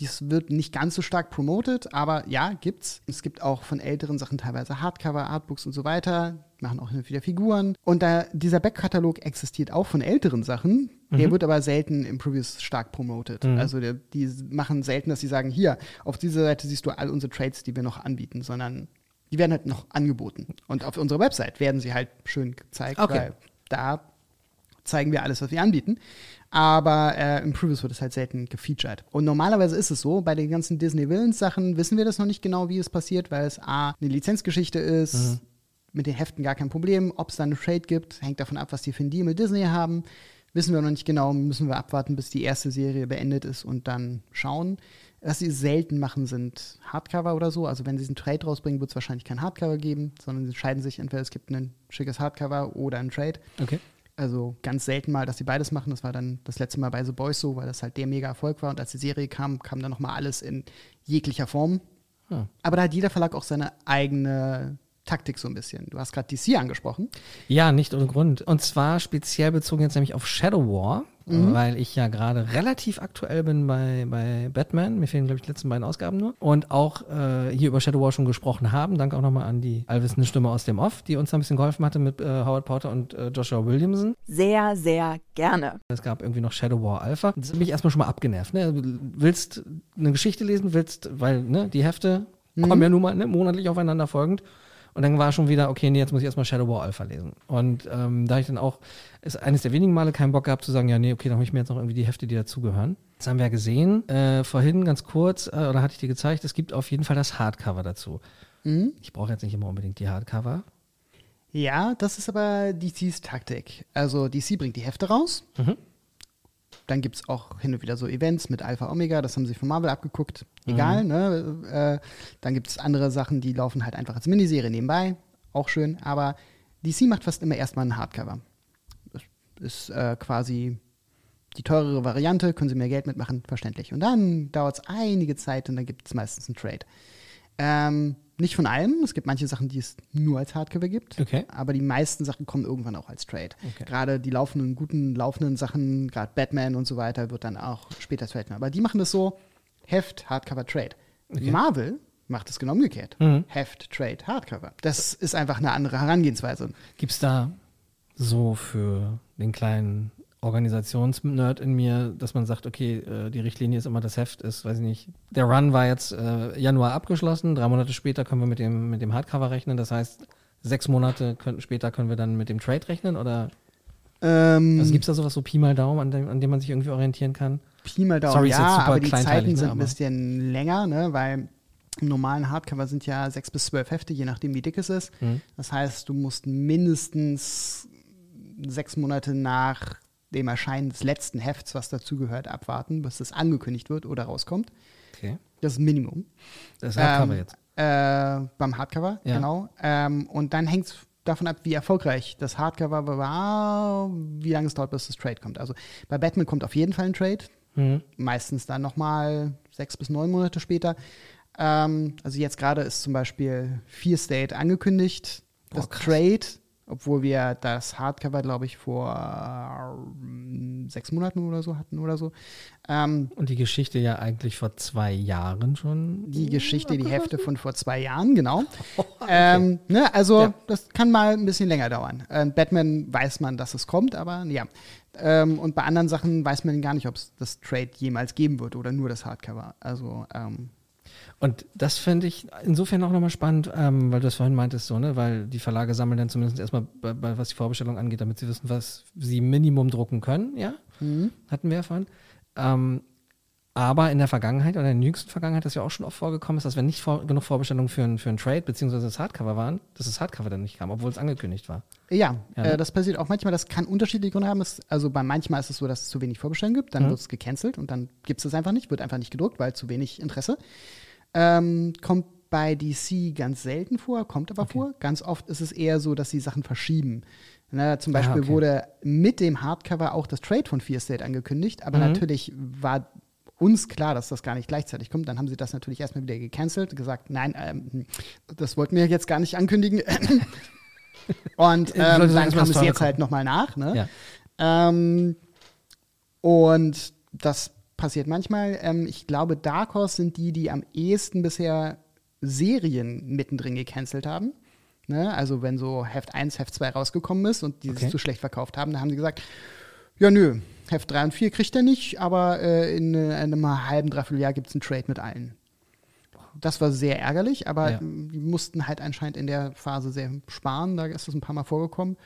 Dies wird nicht ganz so stark promoted, aber ja, gibt's. Es gibt auch von älteren Sachen teilweise Hardcover, Artbooks und so weiter, machen auch wieder Figuren. Und da dieser Backkatalog existiert auch von älteren Sachen, der wird aber selten im Previews stark promoted. Also der, die machen selten, dass sie sagen, hier, auf dieser Seite siehst du all unsere Trades, die wir noch anbieten, sondern die werden halt noch angeboten. Und auf unserer Website werden sie halt schön gezeigt, Okay. weil da zeigen wir alles, was wir anbieten. Aber äh, im Previews wird es halt selten gefeatured. Und normalerweise ist es so, bei den ganzen Disney Villains Sachen wissen wir das noch nicht genau, wie es passiert, weil es A, eine Lizenzgeschichte ist, mit den Heften gar kein Problem. Ob es dann eine Trade gibt, hängt davon ab, was die für einen Deal mit Disney haben. Wissen wir noch nicht genau, müssen wir abwarten, bis die erste Serie beendet ist und dann schauen. Was sie selten machen, sind Hardcover oder so. Also wenn sie einen Trade rausbringen, wird es wahrscheinlich kein Hardcover geben, sondern sie entscheiden sich entweder es gibt ein schickes Hardcover oder ein Trade. Okay. Also ganz selten mal, dass sie beides machen. Das war dann das letzte Mal bei The Boys so, weil das halt der mega Erfolg war. Und als die Serie kam, kam dann nochmal alles in jeglicher Form. Ah. Aber da hat jeder Verlag auch seine eigene Taktik so ein bisschen. Du hast gerade DC angesprochen. Ja, nicht ohne Grund. Und zwar speziell bezogen jetzt nämlich auf Shadow War, weil ich ja gerade relativ aktuell bin bei, bei Batman. Mir fehlen, glaube ich, die letzten beiden Ausgaben nur. Und auch äh, hier über Shadow War schon gesprochen haben. Danke auch nochmal an die allwissende Stimme aus dem Off, die uns da ein bisschen geholfen hatte mit äh, Howard Porter und äh, Joshua Williamson. Sehr, sehr gerne. Es gab irgendwie noch Shadow War Alpha. Das hat mich erstmal schon mal abgenervt. Ne? Du willst eine Geschichte lesen, willst, weil ne, die Hefte kommen ja nun mal ne, monatlich aufeinander folgend. Und dann war schon wieder, okay, nee, jetzt muss ich erstmal Shadow War Alpha lesen. Und ähm, da ich dann auch, ist eines der wenigen Male keinen Bock gehabt zu sagen, ja, nee, okay, dann hole ich mir jetzt noch irgendwie die Hefte, die dazugehören. Das haben wir ja gesehen, äh, vorhin ganz kurz, äh, oder hatte ich dir gezeigt, es gibt auf jeden Fall das Hardcover dazu. Ich brauche jetzt nicht immer unbedingt die Hardcover. Ja, das ist aber DCs Taktik. Also DC bringt die Hefte raus. Dann gibt es auch hin und wieder so Events mit Alpha Omega, das haben sie von Marvel abgeguckt. Egal, ne? Äh, dann gibt es andere Sachen, die laufen halt einfach als Miniserie nebenbei. Auch schön. Aber DC macht fast immer erstmal ein Hardcover. Das ist äh, quasi die teurere Variante, können sie mehr Geld mitmachen, verständlich. Und dann dauert es einige Zeit und dann gibt es meistens einen Trade. Ähm, nicht von allem. Es gibt manche Sachen, die es nur als Hardcover gibt. Okay. Aber die meisten Sachen kommen irgendwann auch als Trade. Okay. Gerade die laufenden, guten, laufenden Sachen, gerade Batman und so weiter, wird dann auch später Trade. Aber die machen das so: Heft, Hardcover, Trade. Marvel macht es genau umgekehrt. Heft, Trade, Hardcover. Das ist einfach eine andere Herangehensweise. Gibt es da so für den kleinen Organisationsnerd in mir, dass man sagt, okay, äh, die Richtlinie ist immer das Heft, ist, weiß ich nicht, der Run war jetzt äh, Januar abgeschlossen, drei Monate später können wir mit dem, mit dem Hardcover rechnen, das heißt, sechs Monate können, später können wir dann mit dem Trade rechnen oder Ähm, also gibt es da sowas so Pi mal Daumen, an dem, an dem man sich irgendwie orientieren kann? Pi mal Daumen, Sorry, ist jetzt ja, aber die Zeiten ne, sind ein bisschen länger, ne, weil im normalen Hardcover sind ja sechs bis zwölf Hefte, je nachdem, wie dick es ist. Mhm. Das heißt, du musst mindestens sechs Monate nach dem Erscheinen des letzten Hefts, was dazugehört, abwarten, bis es angekündigt wird oder rauskommt. Okay. Das ist ein Minimum. Das Hardcover Ähm, jetzt. Äh, beim Hardcover, Ja. genau. Ähm, und dann hängt es davon ab, wie erfolgreich das Hardcover war, wie lange es dauert, bis das Trade kommt. Also bei Batman kommt auf jeden Fall ein Trade. Mhm. Meistens dann nochmal sechs bis neun Monate später. Ähm, also jetzt gerade ist zum Beispiel Fear State angekündigt. Das krass. Trade, obwohl wir das Hardcover, glaube ich, vor ähm, sechs Monaten oder so hatten oder so. Ähm, Und die Geschichte ja eigentlich vor zwei Jahren schon. die Geschichte, die Hefte von vor zwei Jahren, genau. ähm, ne, also Ja. das kann mal ein bisschen länger dauern. Ähm, Batman weiß man, dass es kommt, aber ja. Ähm, und bei anderen Sachen weiß man gar nicht, ob es das Trade jemals geben wird oder nur das Hardcover. Also ähm, Und das finde ich insofern auch nochmal spannend, ähm, weil du das vorhin meintest, so, ne? weil die Verlage sammeln dann zumindest erstmal, bei, bei, was die Vorbestellung angeht, damit sie wissen, was sie Minimum drucken können, ja? Hatten wir ja vorhin. Ähm, aber in der Vergangenheit oder in der jüngsten Vergangenheit, das ja auch schon oft vorgekommen ist, dass wenn nicht vor, genug Vorbestellungen für, ein- für ein Trade beziehungsweise das Hardcover waren, dass das Hardcover dann nicht kam, obwohl es angekündigt war. Ja, Ja, ne? äh, das passiert auch manchmal. Das kann unterschiedliche Gründe haben. Es, also bei manchmal ist es so, dass es zu wenig Vorbestellungen gibt. Dann Mhm. wird es gecancelt und dann gibt es es einfach nicht, wird einfach nicht gedruckt, weil zu wenig Interesse. Ähm, kommt bei DC ganz selten vor, kommt aber vor. Ganz oft ist es eher so, dass sie Sachen verschieben. Ne, zum Ah, Beispiel okay. wurde mit dem Hardcover auch das Trade von Fear State angekündigt, aber Mhm. natürlich war uns klar, dass das gar nicht gleichzeitig kommt. Dann haben sie das natürlich erstmal wieder gecancelt, gesagt, nein, ähm, das wollten wir jetzt gar nicht ankündigen. Und ähm, sagen dann kam es jetzt halt kommt. nochmal nach. Ne? Ja. Ähm, und das passiert manchmal. Ähm, ich glaube, Dark Horse sind die, die am ehesten bisher Serien mittendrin gecancelt haben. Ne? Also wenn so Heft 1, Heft 2 rausgekommen ist und die Okay. sich zu schlecht verkauft haben, da haben sie gesagt, ja nö, Heft 3 und 4 kriegt er nicht, aber äh, in, äh, einem halben, dreiviertel Jahr gibt es einen Trade mit allen. Das war sehr ärgerlich, aber Ja. die mussten halt anscheinend in der Phase sehr sparen. Da ist das ein paar Mal vorgekommen.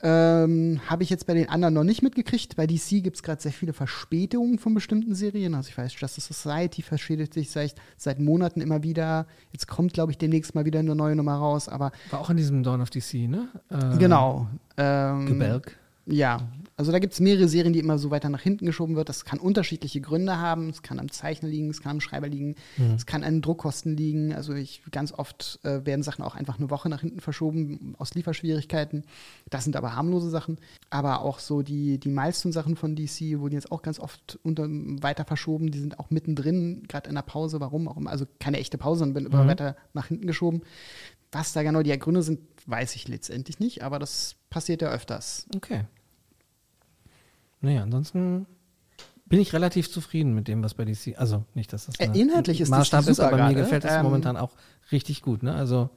Ähm, Habe ich jetzt bei den anderen noch nicht mitgekriegt. Bei DC gibt es gerade sehr viele Verspätungen von bestimmten Serien. Also ich weiß, Justice Society verspätet sich seit, seit Monaten immer wieder. Jetzt kommt, glaube ich, demnächst mal wieder eine neue Nummer raus. Aber War auch in diesem Dawn of DC, ne? Äh, genau. Ähm, Gebälk. Ja, also da gibt es mehrere Serien, die immer so weiter nach hinten geschoben wird. Das kann unterschiedliche Gründe haben. Es kann am Zeichner liegen, es kann am Schreiber liegen, es kann an Druckkosten liegen. Also ich ganz oft äh, werden Sachen auch einfach eine Woche nach hinten verschoben aus Lieferschwierigkeiten. Das sind aber harmlose Sachen. Aber auch so die, die Milestone-Sachen von DC wurden jetzt auch ganz oft unter, weiter verschoben. Die sind auch mittendrin, gerade in der Pause. Warum auch immer. Also keine echte Pause, sondern werden immer weiter nach hinten geschoben. Was da genau die Gründe sind, weiß ich letztendlich nicht, aber das passiert ja öfters. Okay. Naja, ansonsten bin ich relativ zufrieden mit dem, was bei DC. Also nicht, dass das Äh, inhaltlich ist das Maßstab ist, super aber mir gerade. gefällt das Ähm, momentan auch richtig gut. Ne? Also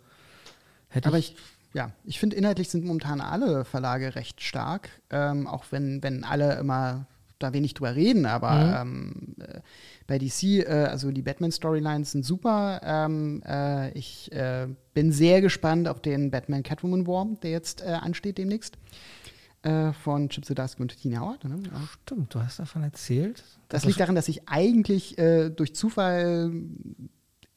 hätte Aber ich, ich, ja, ich finde, inhaltlich sind momentan alle Verlage recht stark, ähm, auch wenn, wenn alle immer da wenig drüber reden, aber ähm, äh, bei DC, äh, also die Batman-Storylines sind super. Ähm, äh, ich äh, bin sehr gespannt auf den Batman Catwoman War, der jetzt äh, ansteht demnächst. Äh, von Chip Zdarsky und Tina Howard. Ne? Stimmt, du hast davon erzählt. Das liegt daran, dass ich eigentlich äh, durch Zufall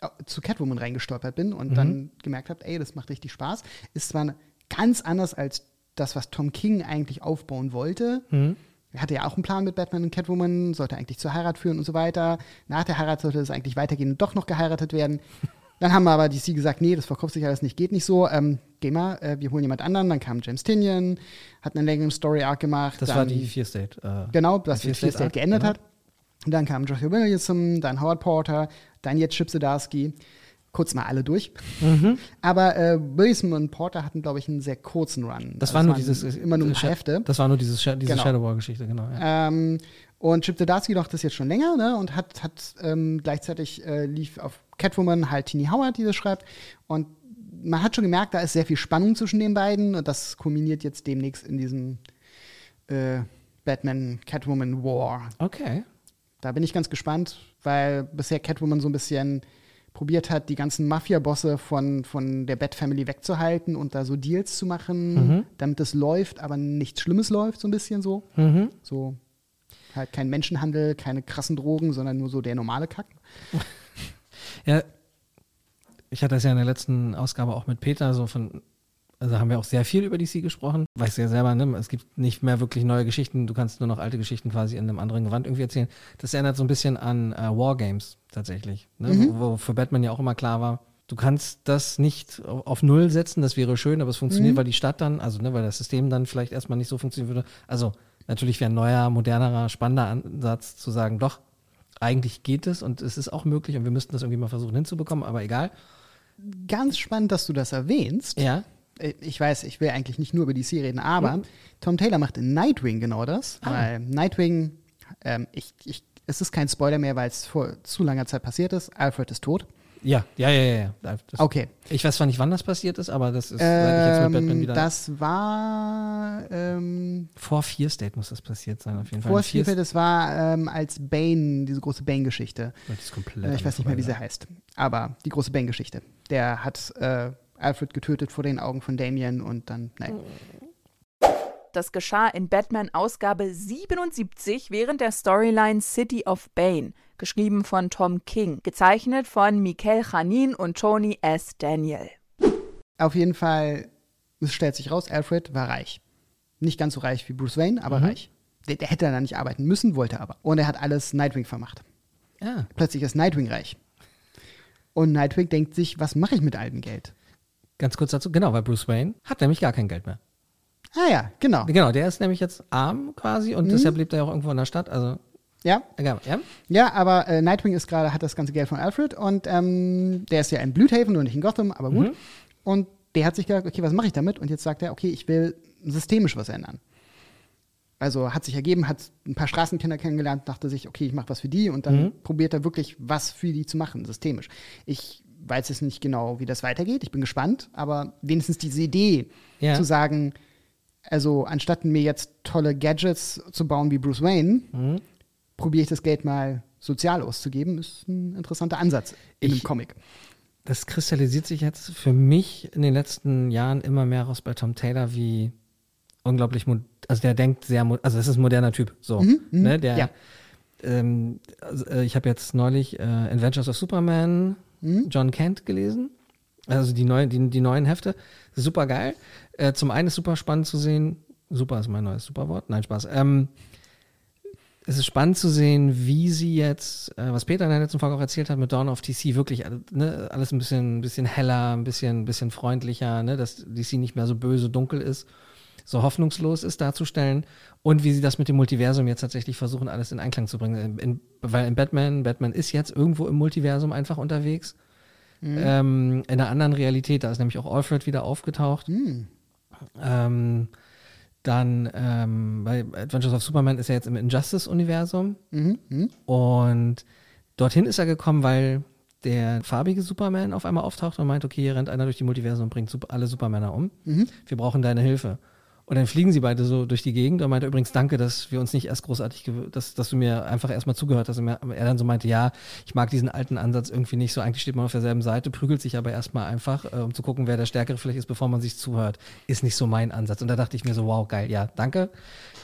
äh, zu Catwoman reingestolpert bin und dann gemerkt habe, ey, das macht richtig Spaß. Ist zwar ganz anders als das, was Tom King eigentlich aufbauen wollte. Er hatte ja auch einen Plan mit Batman und Catwoman, sollte eigentlich zur Heirat führen und so weiter. Nach der Heirat sollte es eigentlich weitergehen und doch noch geheiratet werden. Dann haben wir aber DC gesagt, nee, das verkauft sich alles nicht, geht nicht so. Ähm, geh mal, äh, wir holen jemand anderen. Dann kam James Tinian, hat einen längeren Story-Arc gemacht. Das dann, war die Vier State. Äh, Genau, das die Fear State Arc, geändert genau. hat. Und dann kam Joshua Williamson, dann Howard Porter, dann jetzt Chip Zdarsky. Kurz mal alle durch. Mhm. Aber äh, Williamson und Porter hatten, glaube ich, einen sehr kurzen Run. Das Also war nur dieses. Immer nur ein paar Hefte. Das war nur dieses, diese Genau. Shadow War-Geschichte, genau. Ja. Ähm, und Chip Zdarsky macht das jetzt schon länger ne? und hat, hat ähm, gleichzeitig äh, lief auf Catwoman halt Tini Howard, die das schreibt. Und man hat schon gemerkt, da ist sehr viel Spannung zwischen den beiden und das kulminiert jetzt demnächst in diesem äh, Batman-Catwoman War. Okay. Da bin ich ganz gespannt, weil bisher Catwoman so ein bisschen probiert hat, die ganzen Mafia-Bosse von, von der Bat-Family wegzuhalten und da so Deals zu machen, damit es läuft, aber nichts Schlimmes läuft, so ein bisschen so. Mhm. So halt kein Menschenhandel, keine krassen Drogen, sondern nur so der normale Kack. Ja, ich hatte das ja in der letzten Ausgabe auch mit Peter so von, also haben wir auch sehr viel über DC gesprochen. Weißt du ja selber, ne? es gibt nicht mehr wirklich neue Geschichten, du kannst nur noch alte Geschichten quasi in einem anderen Gewand irgendwie erzählen. Das erinnert so ein bisschen an äh, Wargames tatsächlich, ne? wo, wo für Batman ja auch immer klar war, du kannst das nicht auf Null setzen, das wäre schön, aber es funktioniert, weil die Stadt dann, also ne, weil das System dann vielleicht erstmal nicht so funktionieren würde. Also natürlich wäre ein neuer, modernerer, spannender Ansatz zu sagen, doch, eigentlich geht es und es ist auch möglich und wir müssten das irgendwie mal versuchen hinzubekommen, aber egal. Ganz spannend, dass du das erwähnst, Ja. äh, ich weiß, ich will eigentlich nicht nur über DC reden, aber Tom Taylor macht in Nightwing genau das, weil Nightwing, ähm, ich, ich, es ist kein Spoiler mehr, weil es vor zu langer Zeit passiert ist. Alfred ist tot. Ja, ja, ja, ja. Das, Okay. Ich weiß zwar nicht, wann das passiert ist, aber das ist, seit ich jetzt mit Batman Ähm, wieder. das war ähm, vor Fear State muss das passiert sein, auf jeden Fall. vor Fear Spielfeld, das war ähm, als Bane, diese große Bane-Geschichte. State ist komplett Äh, ich weiß nicht mehr, wie sie heißt. Aber die große Bane-Geschichte. Der hat äh, Alfred getötet vor den Augen von Damien und dann, nein. Das geschah in Batman Ausgabe 77 während der Storyline City of Bane, geschrieben von Tom King, gezeichnet von Mikel Janin und Tony S. Daniel. Auf jeden Fall, es stellt sich raus, Alfred war reich. Nicht ganz so reich wie Bruce Wayne, aber Mhm. reich. Der, der hätte da nicht arbeiten müssen, wollte aber. Und er hat alles Nightwing vermacht. Ja, Plötzlich ist Nightwing reich. Und Nightwing denkt sich, was mache ich mit all dem Geld? ganz kurz dazu, genau, weil Bruce Wayne hat nämlich gar kein Geld mehr. Ah ja, genau. Genau, der ist nämlich jetzt arm quasi und deshalb lebt er ja auch irgendwo in der Stadt. Also, Ja, ja? Ja, aber äh, Nightwing ist gerade, hat das ganze Geld von Alfred und ähm, der ist ja in Blüthaven und nicht in Gotham, aber gut. Und der hat sich gedacht, okay, was mache ich damit? Und jetzt sagt er, okay, ich will systemisch was ändern. Also hat sich ergeben, hat ein paar Straßenkinder kennengelernt, dachte sich, okay, ich mache was für die und dann probiert er wirklich was für die zu machen, systemisch. Ich weiß jetzt nicht genau, wie das weitergeht, ich bin gespannt, aber wenigstens diese Idee Ja. zu sagen, also anstatt mir jetzt tolle Gadgets zu bauen wie Bruce Wayne, probiere ich das Geld mal sozial auszugeben, ist ein interessanter Ansatz in einem Ich- Comic. Das kristallisiert sich jetzt für mich in den letzten Jahren immer mehr raus bei Tom Taylor, wie unglaublich, also der denkt sehr, also das ist ein moderner Typ, so, ne, der, ja. ähm, also, äh, ich habe jetzt neulich äh, Adventures of Superman, John Kent gelesen, also die neuen, die, die neuen Hefte, super geil. Äh, zum einen ist super spannend zu sehen, super ist mein neues Superwort, nein Spaß. Ähm, es ist spannend zu sehen, wie sie jetzt, äh, was Peter in der letzten Folge auch erzählt hat mit Dawn of DC, wirklich äh, ne, alles ein bisschen, ein bisschen heller, ein bisschen, ein bisschen freundlicher, ne, dass DC nicht mehr so böse, dunkel ist, so hoffnungslos ist darzustellen und wie sie das mit dem Multiversum jetzt tatsächlich versuchen, alles in Einklang zu bringen. In, weil in Batman, Batman ist jetzt irgendwo im Multiversum einfach unterwegs. Ähm, in einer anderen Realität, da ist nämlich auch Alfred wieder aufgetaucht. Ähm, dann ähm, bei Adventures of Superman ist er jetzt im Injustice-Universum. Und dorthin ist er gekommen, weil der farbige Superman auf einmal auftaucht und meint, okay, hier rennt einer durch die Multiversen und bringt alle Supermänner um. Wir brauchen deine Hilfe. Und dann fliegen sie beide so durch die Gegend und meinte übrigens, danke, dass wir uns nicht erst großartig, dass, dass du mir einfach erstmal zugehört hast. Und er dann so meinte, ja, ich mag diesen alten Ansatz irgendwie nicht so. Eigentlich steht man auf derselben Seite, prügelt sich aber erstmal einfach, äh, um zu gucken, wer der Stärkere vielleicht ist, bevor man sich zuhört. Ist nicht so mein Ansatz. Und da dachte ich mir so, wow, geil, ja, danke.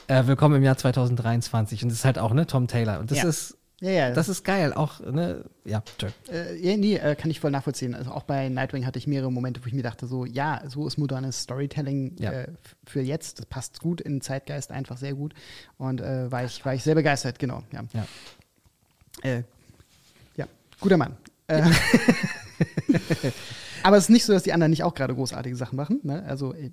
Äh, willkommen im Jahr 2023. Und das ist halt auch, ne, Tom Taylor. Und das Ja. ist, Ja, ja. das ist geil. Auch, ne, ja, tschö. Äh, ja, nee, äh, kann ich voll nachvollziehen. Also auch bei Nightwing hatte ich mehrere Momente, wo ich mir dachte, so, ja, so ist modernes Storytelling Ja. äh, für jetzt. Das passt gut in den Zeitgeist, einfach sehr gut. Und äh, war, ich, war ich sehr begeistert, genau. Ja, Ja. äh, ja. guter Mann. Äh, Aber es ist nicht so, dass die anderen nicht auch gerade großartige Sachen machen. Ne? Also, äh,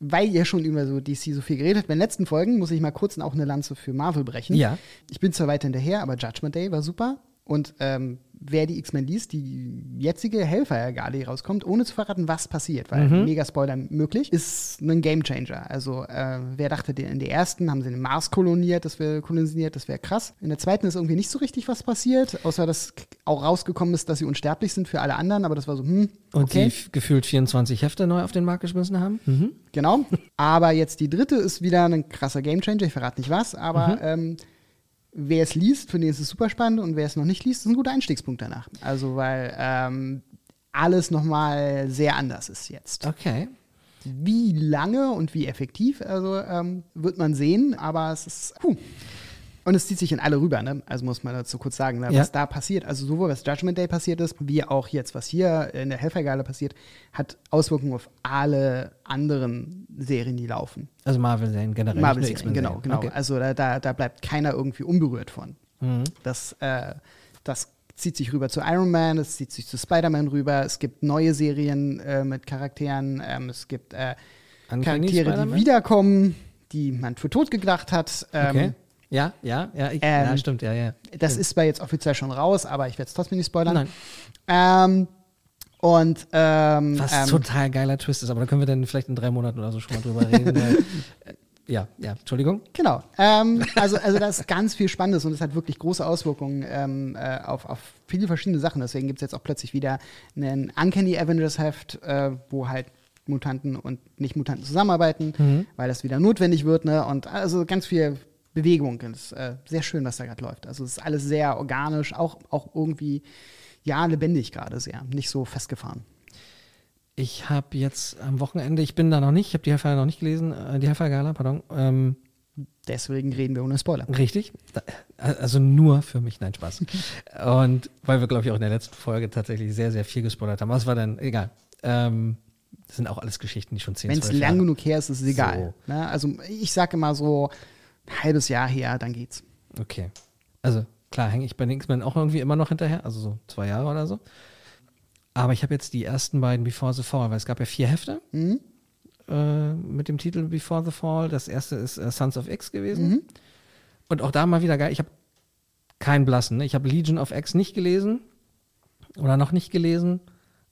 weil ihr schon über so DC so viel geredet habt, bei den letzten Folgen muss ich mal kurz auch eine Lanze für Marvel brechen. Ja. Ich bin zwar weiter hinterher, aber Judgment Day war super. Und ähm, wer die X-Men liest, die jetzige Hellfire-Gala, die rauskommt, ohne zu verraten, was passiert, weil mega Spoiler möglich, ist ein Gamechanger. Also äh, wer dachte, in der ersten haben sie den Mars koloniert, das wäre kolonisiert, das wäre krass. In der zweiten ist irgendwie nicht so richtig was passiert, außer dass auch rausgekommen ist, dass sie unsterblich sind für alle anderen, aber das war so, hm, Und okay. die gefühlt 24 Hefte neu auf den Markt geschmissen haben. Mhm. Genau. Aber jetzt die dritte ist wieder ein krasser Gamechanger. Ich verrate nicht was, aber ähm, wer es liest, für den ist es super spannend und wer es noch nicht liest, ist ein guter Einstiegspunkt danach. Also, weil ähm, alles nochmal sehr anders ist jetzt. Okay. Wie lange und wie effektiv, also ähm, wird man sehen, aber es ist. Puh. Und es zieht sich in alle rüber, ne? Also muss man dazu kurz sagen, ne? Ja. was da passiert, also sowohl was Judgment Day passiert ist, wie auch jetzt, was hier in der Hellfire-Gala passiert, hat Auswirkungen auf alle anderen Serien, die laufen. Also Marvel-Serien generell. Marvel nicht nur Serien, genau, genau. Okay. Mhm. Also da, da, da bleibt keiner irgendwie unberührt von. Das, äh, das zieht sich rüber zu Iron Man, es zieht sich zu Spider-Man rüber, es gibt neue Serien äh, mit Charakteren, ähm, es gibt äh, Charaktere, die wiederkommen, die man für tot gedacht hat. Ähm, Okay. Ja, ja, ja, ich, ähm, ja, stimmt, ja, ja. Das ist zwar jetzt offiziell schon raus, aber ich werde es trotzdem nicht spoilern. Nein. Ähm, Und ähm, Was ähm, total geiler Twist ist, aber da können wir dann vielleicht in drei Monaten oder so schon mal drüber reden. weil, äh, ja, ja, Entschuldigung. Genau. Ähm, also, also da ist ganz viel Spannendes und es hat wirklich große Auswirkungen ähm, äh, auf, auf viele verschiedene Sachen. Deswegen gibt es jetzt auch plötzlich wieder einen Uncanny Avengers Heft, äh, wo halt Mutanten und Nicht-Mutanten zusammenarbeiten, weil das wieder notwendig wird. Ne? Und also ganz viel Bewegung. Es ist äh, sehr schön, was da gerade läuft. Also es ist alles sehr organisch, auch, auch irgendwie, ja, lebendig gerade sehr. Nicht so festgefahren. Ich habe jetzt am Wochenende, ich bin da noch nicht, ich habe die Hellfire noch nicht gelesen, äh, die Hellfire Gala, pardon. Ähm, Deswegen reden wir ohne Spoiler. richtig. Da, also nur für mich, nein, Spaß. Und weil wir, glaube ich, auch in der letzten Folge tatsächlich sehr, sehr viel gespoilert haben. Was war denn, egal. Ähm, das sind auch alles Geschichten, die schon 10, Wenn es 12 lang Jahre- genug her ist, ist es egal. Ne? Also ich sage immer so halbes Jahr her, dann geht's. Okay. Also klar, hänge ich bei den X-Men auch irgendwie immer noch hinterher, also so zwei Jahre oder so. Aber ich habe jetzt die ersten beiden Before the Fall, weil es gab ja vier Hefte Mhm. äh, mit dem Titel Before the Fall. Das erste ist äh, Sons of X gewesen. Mhm. Und auch da mal wieder geil. Ich habe keinen Blassen. Ne? Ich habe Legion of X nicht gelesen oder noch nicht gelesen.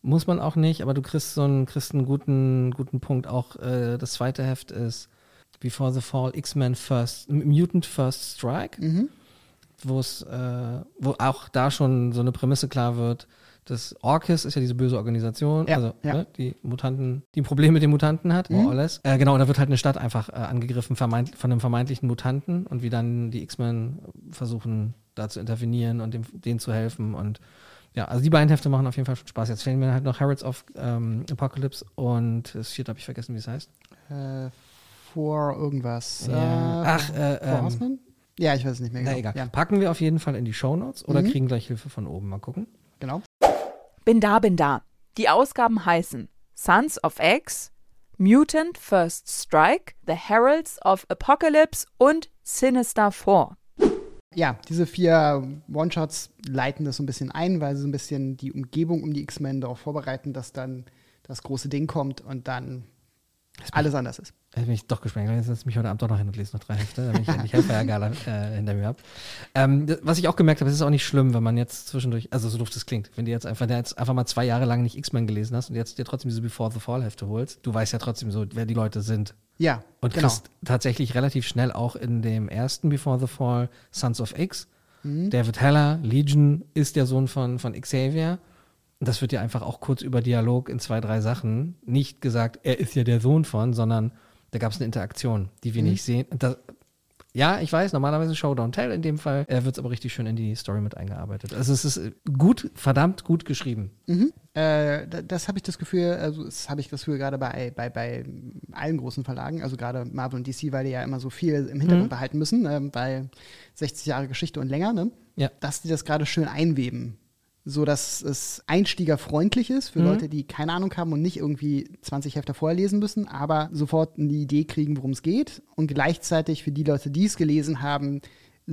Muss man auch nicht, aber du kriegst so einen, kriegst einen guten, guten Punkt. Auch äh, das zweite Heft ist Before the Fall, X-Men First, Mutant First Strike Mhm. wo es, äh, wo auch da schon so eine Prämisse klar wird, dass Orcus ist ja diese böse Organisation, Ja, also ja. Ne, die Mutanten, die ein Problem mit den Mutanten hat, more Mhm. or less. Äh, genau, und da wird halt eine Stadt einfach äh, angegriffen vermeint, von einem vermeintlichen Mutanten und wie dann die X-Men versuchen, da zu intervenieren und dem, denen zu helfen und ja, also die beiden Hefte machen auf jeden Fall schon Spaß. Jetzt fehlen mir halt noch Heralds of ähm, Apocalypse und das vierte habe ich vergessen, wie es heißt. Äh, vor irgendwas. Ja. Äh, Ach, äh, vor ähm, Horseman? Ja, ich weiß es nicht mehr Na genau. egal. Ja, Packen wir auf jeden Fall in die Shownotes oder Mhm. kriegen gleich Hilfe von oben. Mal gucken. genau. Bin da, bin da. Die Ausgaben heißen Sons of X, Mutant First Strike, The Heralds of Apocalypse und Sinister Four. Ja, diese vier One-Shots leiten das so ein bisschen ein, weil sie so ein bisschen die Umgebung um die X-Men darauf vorbereiten, dass dann das große Ding kommt und dann alles anders ist. Jetzt bin ich doch gespannt. Jetzt setze ich mich heute Abend doch noch hin und lese noch drei Hefte, damit ich endlich Hellfire-Gala äh, hinter mir habe. Ähm, was ich auch gemerkt habe, es ist auch nicht schlimm, wenn man jetzt zwischendurch, also so doof das klingt, wenn du jetzt einfach, jetzt einfach mal zwei Jahre lang nicht X-Men gelesen hast und jetzt dir trotzdem diese Before the Fall-Hefte holst, du weißt ja trotzdem so, wer die Leute sind. Ja, Und genau. kriegst tatsächlich relativ schnell auch in dem ersten Before the Fall Sons of X. Mhm. David Heller, Legion, ist der Sohn von, von Xavier. Und das wird ja einfach auch kurz über Dialog in zwei, drei Sachen nicht gesagt, er ist ja der Sohn von, sondern da gab es eine Interaktion, die Mhm. wir nicht sehen. Das, ja, ich weiß, normalerweise Show Don't Tell in dem Fall, äh, wird es aber richtig schön in die Story mit eingearbeitet. Also es ist äh, gut, verdammt gut geschrieben. Mhm. Äh, da- das habe ich das Gefühl, also das habe ich das Gefühl gerade bei, bei, bei allen großen Verlagen, also gerade Marvel und DC, weil die ja immer so viel im Hintergrund Mhm. behalten müssen, ähm, weil 60 Jahre Geschichte und länger, ne? Ja. dass die das gerade schön einweben. So dass es einstiegerfreundlich ist für Mhm. Leute, die keine Ahnung haben und nicht irgendwie 20 Hefte vorher lesen müssen, aber sofort eine Idee kriegen, worum es geht. Und gleichzeitig für die Leute, die es gelesen haben,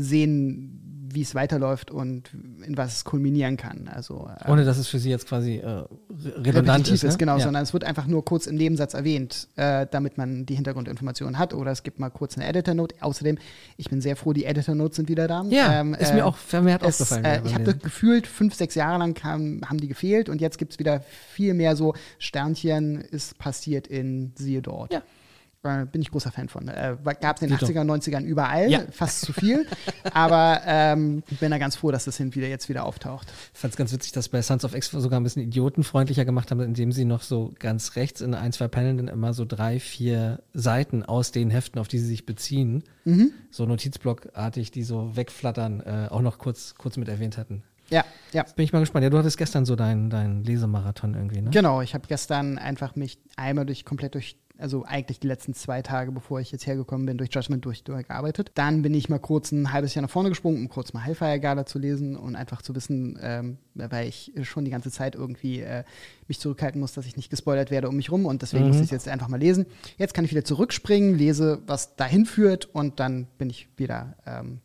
sehen, wie es weiterläuft und in was es kulminieren kann. Also ähm, Ohne dass es für sie jetzt quasi äh, re- redundant ist. Ne? genau, ja. sondern es wird einfach nur kurz im Nebensatz erwähnt, äh, damit man die Hintergrundinformationen hat. Oder es gibt mal kurz eine Editor-Note. Außerdem, ich bin sehr froh, die Editor-Notes sind wieder da. Ja, Ähm, ist äh, mir auch vermehrt es, aufgefallen. äh, ich habe gefühlt, fünf, sechs Jahre lang kam, haben die gefehlt und jetzt gibt es wieder viel mehr so Sternchen ist passiert in siehe dort. Ja. Bin ich großer Fan von. Äh, Gab es in den Dito. 80ern, 90ern überall, Ja. fast zu viel. aber ähm, ich bin da ganz froh, dass das hin wieder jetzt wieder auftaucht. Ich fand es ganz witzig, dass bei Sons of X sogar ein bisschen idiotenfreundlicher gemacht haben, indem sie noch so ganz rechts in ein, zwei Paneln dann immer so drei, vier Seiten aus den Heften, auf die sie sich beziehen, Mhm. so Notizblockartig, die so wegflattern, äh, auch noch kurz, kurz mit erwähnt hatten. Ja, ja. Bin ich mal gespannt. Ja, du hattest gestern so deinen dein Lesemarathon irgendwie, ne? Genau, ich habe gestern einfach mich einmal durch komplett durch, also eigentlich die letzten zwei Tage, bevor ich jetzt hergekommen bin, durch Judgment durch, durchgearbeitet. Dann bin ich mal kurz ein halbes Jahr nach vorne gesprungen, um kurz mal Hellfire Gala zu lesen und einfach zu wissen, ähm, weil ich schon die ganze Zeit irgendwie äh, mich zurückhalten muss, dass ich nicht gespoilert werde um mich rum und deswegen Mhm. muss ich es jetzt einfach mal lesen. Jetzt kann ich wieder zurückspringen, lese, was dahin führt und dann bin ich wieder ähm,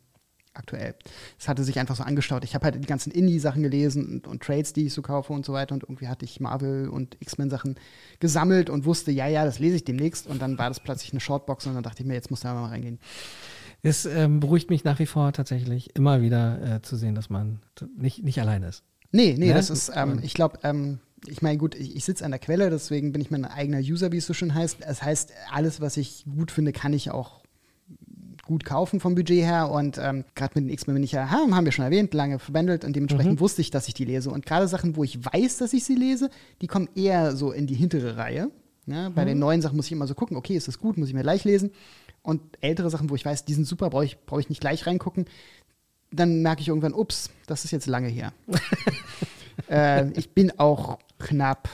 aktuell. Es hatte sich einfach so angestaut. Ich habe halt die ganzen Indie-Sachen gelesen und, und Trades, die ich so kaufe und so weiter. Und irgendwie hatte ich Marvel und X-Men-Sachen gesammelt und wusste, ja, ja, das lese ich demnächst. Und dann war das plötzlich eine Shortbox und dann dachte ich mir, jetzt muss da mal reingehen. Es ähm, beruhigt mich nach wie vor tatsächlich immer wieder äh, zu sehen, dass man nicht, nicht allein ist. Nee, nee, Ne? das ist, ähm, ich glaube, ähm, ich meine, gut, ich, ich sitze an der Quelle, deswegen bin ich mein eigener User, wie es so schön heißt. Das heißt, alles, was ich gut finde, kann ich auch gut kaufen vom Budget her. Und ähm, gerade mit den X-Men bin ich ja, haben wir schon erwähnt, lange verbändelt und dementsprechend mhm. wusste ich, dass ich die lese. Und gerade Sachen, wo ich weiß, dass ich sie lese, die kommen eher so in die hintere Reihe. Ja, bei mhm. den neuen Sachen muss ich immer so gucken, okay, ist das gut, muss ich mir gleich lesen. Und ältere Sachen, wo ich weiß, die sind super, brauche ich, brauch ich nicht gleich reingucken. Dann merke ich irgendwann, ups, das ist jetzt lange her. äh, ich bin auch knapp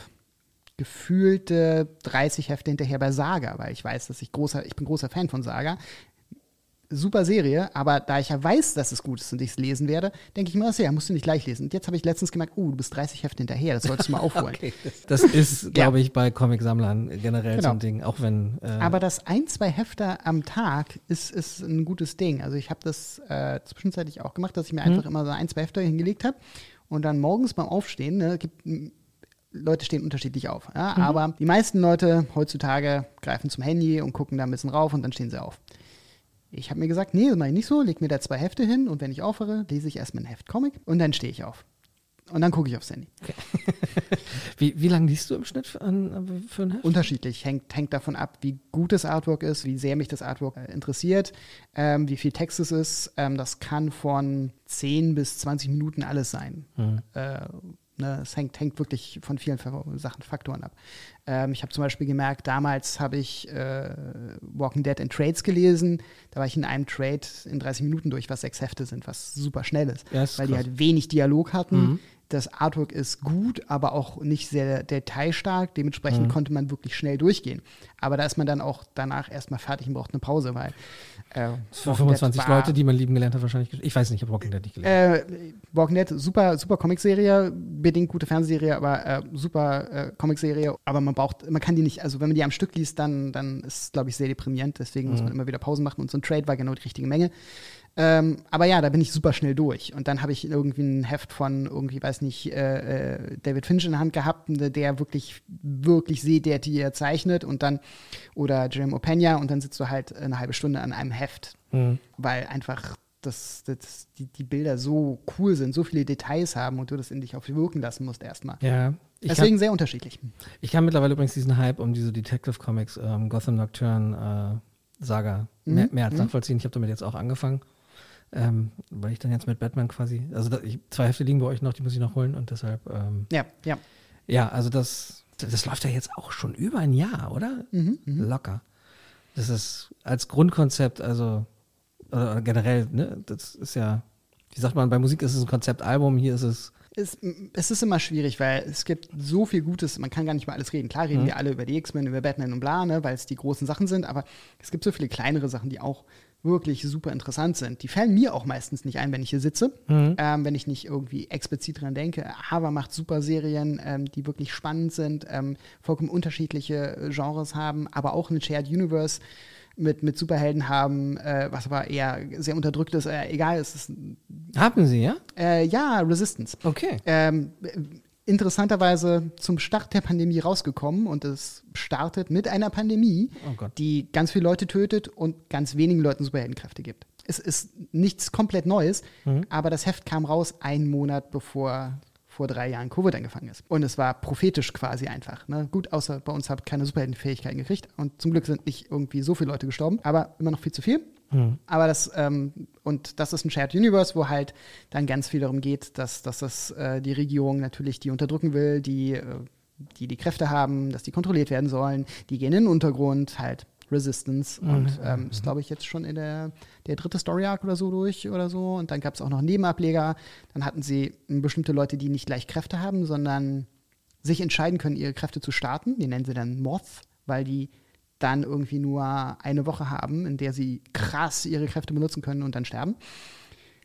gefühlte 30 Hefte hinterher bei Saga, weil ich weiß, dass ich großer, ich bin großer Fan von Saga super Serie, aber da ich ja weiß, dass es gut ist und ich es lesen werde, denke ich mir, ja, musst du nicht gleich lesen. Und jetzt habe ich letztens gemerkt, oh, du bist 30 Hefte hinterher, das solltest du mal aufholen. okay. Das ist, glaube ich, bei Comicsammlern generell genau. so ein Ding, auch wenn. Äh aber das ein, zwei Hefte am Tag ist, ist ein gutes Ding. Also ich habe das äh, zwischenzeitlich auch gemacht, dass ich mir mhm. einfach immer so ein, zwei Hefte hingelegt habe und dann morgens beim Aufstehen, ne, gibt Leute stehen unterschiedlich auf. Ja? Mhm. Aber die meisten Leute heutzutage greifen zum Handy und gucken da ein bisschen rauf und dann stehen sie auf. Ich habe mir gesagt, nee, das mache ich nicht so, leg mir da zwei Hefte hin und wenn ich aufhöre, lese ich erstmal ein Heft Comic und dann stehe ich auf. Und dann gucke ich aufs Handy. Okay. wie, wie lange liest du im Schnitt für, ein, für ein Heft? Unterschiedlich. Hängt, hängt davon ab, wie gut das Artwork ist, wie sehr mich das Artwork äh, interessiert, ähm, wie viel Text es ist. Ähm, das kann von 10 bis 20 Minuten alles sein. Mhm. Äh, Ne, es hängt, hängt wirklich von vielen Sachen, Faktoren ab. Ähm, ich habe zum Beispiel gemerkt, damals habe ich äh, Walking Dead in Trades gelesen. Da war ich in einem Trade in 30 Minuten durch, was sechs Hefte sind, was super schnell ist. Ja, ist weil krass. die halt wenig Dialog hatten. Mhm das Artwork ist gut, aber auch nicht sehr detailstark. Dementsprechend mhm. konnte man wirklich schnell durchgehen. Aber da ist man dann auch danach erstmal fertig und braucht eine Pause, weil. Äh, Für 25 war, Leute, die man lieben gelernt hat, wahrscheinlich. Ich weiß nicht, ich habe Walking Dead nicht gelernt. Äh, Walking Dead, super, super Comicserie, bedingt gute Fernsehserie, aber äh, super äh, Comicserie. Aber man braucht, man kann die nicht, also wenn man die am Stück liest, dann, dann ist es, glaube ich, sehr deprimierend. Deswegen mhm. muss man immer wieder Pausen machen und so ein Trade war genau die richtige Menge. Ähm, aber ja, da bin ich super schnell durch. Und dann habe ich irgendwie ein Heft von irgendwie, weiß nicht, äh, äh David Finch in der Hand gehabt, der wirklich, wirklich sehdertiger zeichnet und dann, oder Jeremy Openya und dann sitzt du halt eine halbe Stunde an einem Heft, mhm. weil einfach das, das, die, die Bilder so cool sind, so viele Details haben und du das in dich auf wirken lassen musst erstmal. Ja. Deswegen kann, sehr unterschiedlich. Ich kann mittlerweile übrigens diesen Hype um diese Detective Comics, ähm, Gotham Nocturne äh, Saga mhm. mehr, mehr als mhm. nachvollziehen. Ich habe damit jetzt auch angefangen. Ähm, weil ich dann jetzt mit Batman quasi, also da, ich, zwei Hefte liegen bei euch noch, die muss ich noch holen und deshalb. Ähm, ja, ja. Ja, also das, das läuft ja jetzt auch schon über ein Jahr, oder? Mhm, mh. Locker. Das ist als Grundkonzept, also oder generell, ne, das ist ja, wie sagt man, bei Musik ist es ein Konzeptalbum, hier ist es. Es, es ist immer schwierig, weil es gibt so viel Gutes, man kann gar nicht mal alles reden. Klar reden mhm. wir alle über die X-Men, über Batman und bla, ne, weil es die großen Sachen sind, aber es gibt so viele kleinere Sachen, die auch wirklich super interessant sind. Die fallen mir auch meistens nicht ein, wenn ich hier sitze, mhm. ähm, wenn ich nicht irgendwie explizit dran denke. Hava macht super Serien, ähm, die wirklich spannend sind, ähm, vollkommen unterschiedliche äh, Genres haben, aber auch ein Shared Universe mit, mit Superhelden haben, äh, was aber eher sehr unterdrückt ist. Äh, egal, es ist. Haben sie, ja? Äh, ja, Resistance. Okay. Ähm, interessanterweise zum Start der Pandemie rausgekommen und es startet mit einer Pandemie, oh die ganz viele Leute tötet und ganz wenigen Leuten Superheldenkräfte gibt. Es ist nichts komplett Neues, mhm. aber das Heft kam raus einen Monat bevor vor drei Jahren Covid angefangen ist. Und es war prophetisch quasi einfach. Ne? Gut, außer bei uns ich keine Superheldenfähigkeiten gekriegt und zum Glück sind nicht irgendwie so viele Leute gestorben, aber immer noch viel zu viel. Mhm. Aber das, ähm, und das ist ein Shared Universe, wo halt dann ganz viel darum geht, dass, dass das äh, die Regierung natürlich die unterdrücken will, die, äh, die die Kräfte haben, dass die kontrolliert werden sollen, die gehen in den Untergrund, halt Resistance. Mhm. Und ähm, ist, glaube ich, jetzt schon in der, der dritte Story Arc oder so durch oder so. Und dann gab es auch noch Nebenableger. Dann hatten sie bestimmte Leute, die nicht gleich Kräfte haben, sondern sich entscheiden können, ihre Kräfte zu starten. Die nennen sie dann Moth, weil die dann irgendwie nur eine Woche haben, in der sie krass ihre Kräfte benutzen können und dann sterben.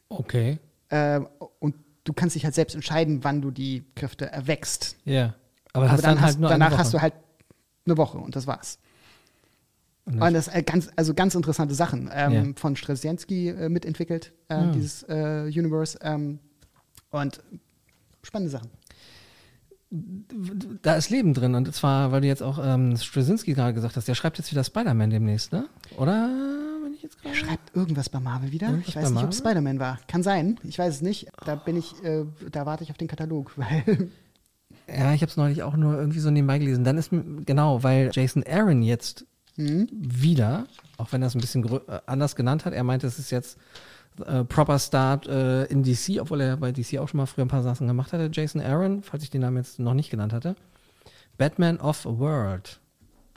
Okay. Äh, und du kannst dich halt selbst entscheiden, wann du die Kräfte erwächst. Ja. Yeah. Aber, Aber dann, dann halt hast, danach hast du halt eine Woche und das war's. Und das ist ganz, also ganz interessante Sachen ähm, yeah. von Straczynski äh, mitentwickelt, äh, hm. dieses äh, Universe. Ähm, und spannende Sachen da ist Leben drin. Und zwar, weil du jetzt auch ähm, Straczynski gerade gesagt hast, der schreibt jetzt wieder Spider-Man demnächst, ne? Oder? Wenn ich jetzt Er schreibt irgendwas bei Marvel wieder. Irgendwas ich weiß nicht, ob es Spider-Man war. Kann sein. Ich weiß es nicht. Da bin ich, äh, da warte ich auf den Katalog, weil. Ja, ich habe es neulich auch nur irgendwie so nebenbei gelesen. Dann ist genau, weil Jason Aaron jetzt Mhm. wieder, auch wenn er es ein bisschen äh, anders genannt hat, er meinte, es ist jetzt äh, Proper Start äh, in DC, obwohl er bei DC auch schon mal früher ein paar Sachen gemacht hatte. Jason Aaron, falls ich den Namen jetzt noch nicht genannt hatte. Batman of a World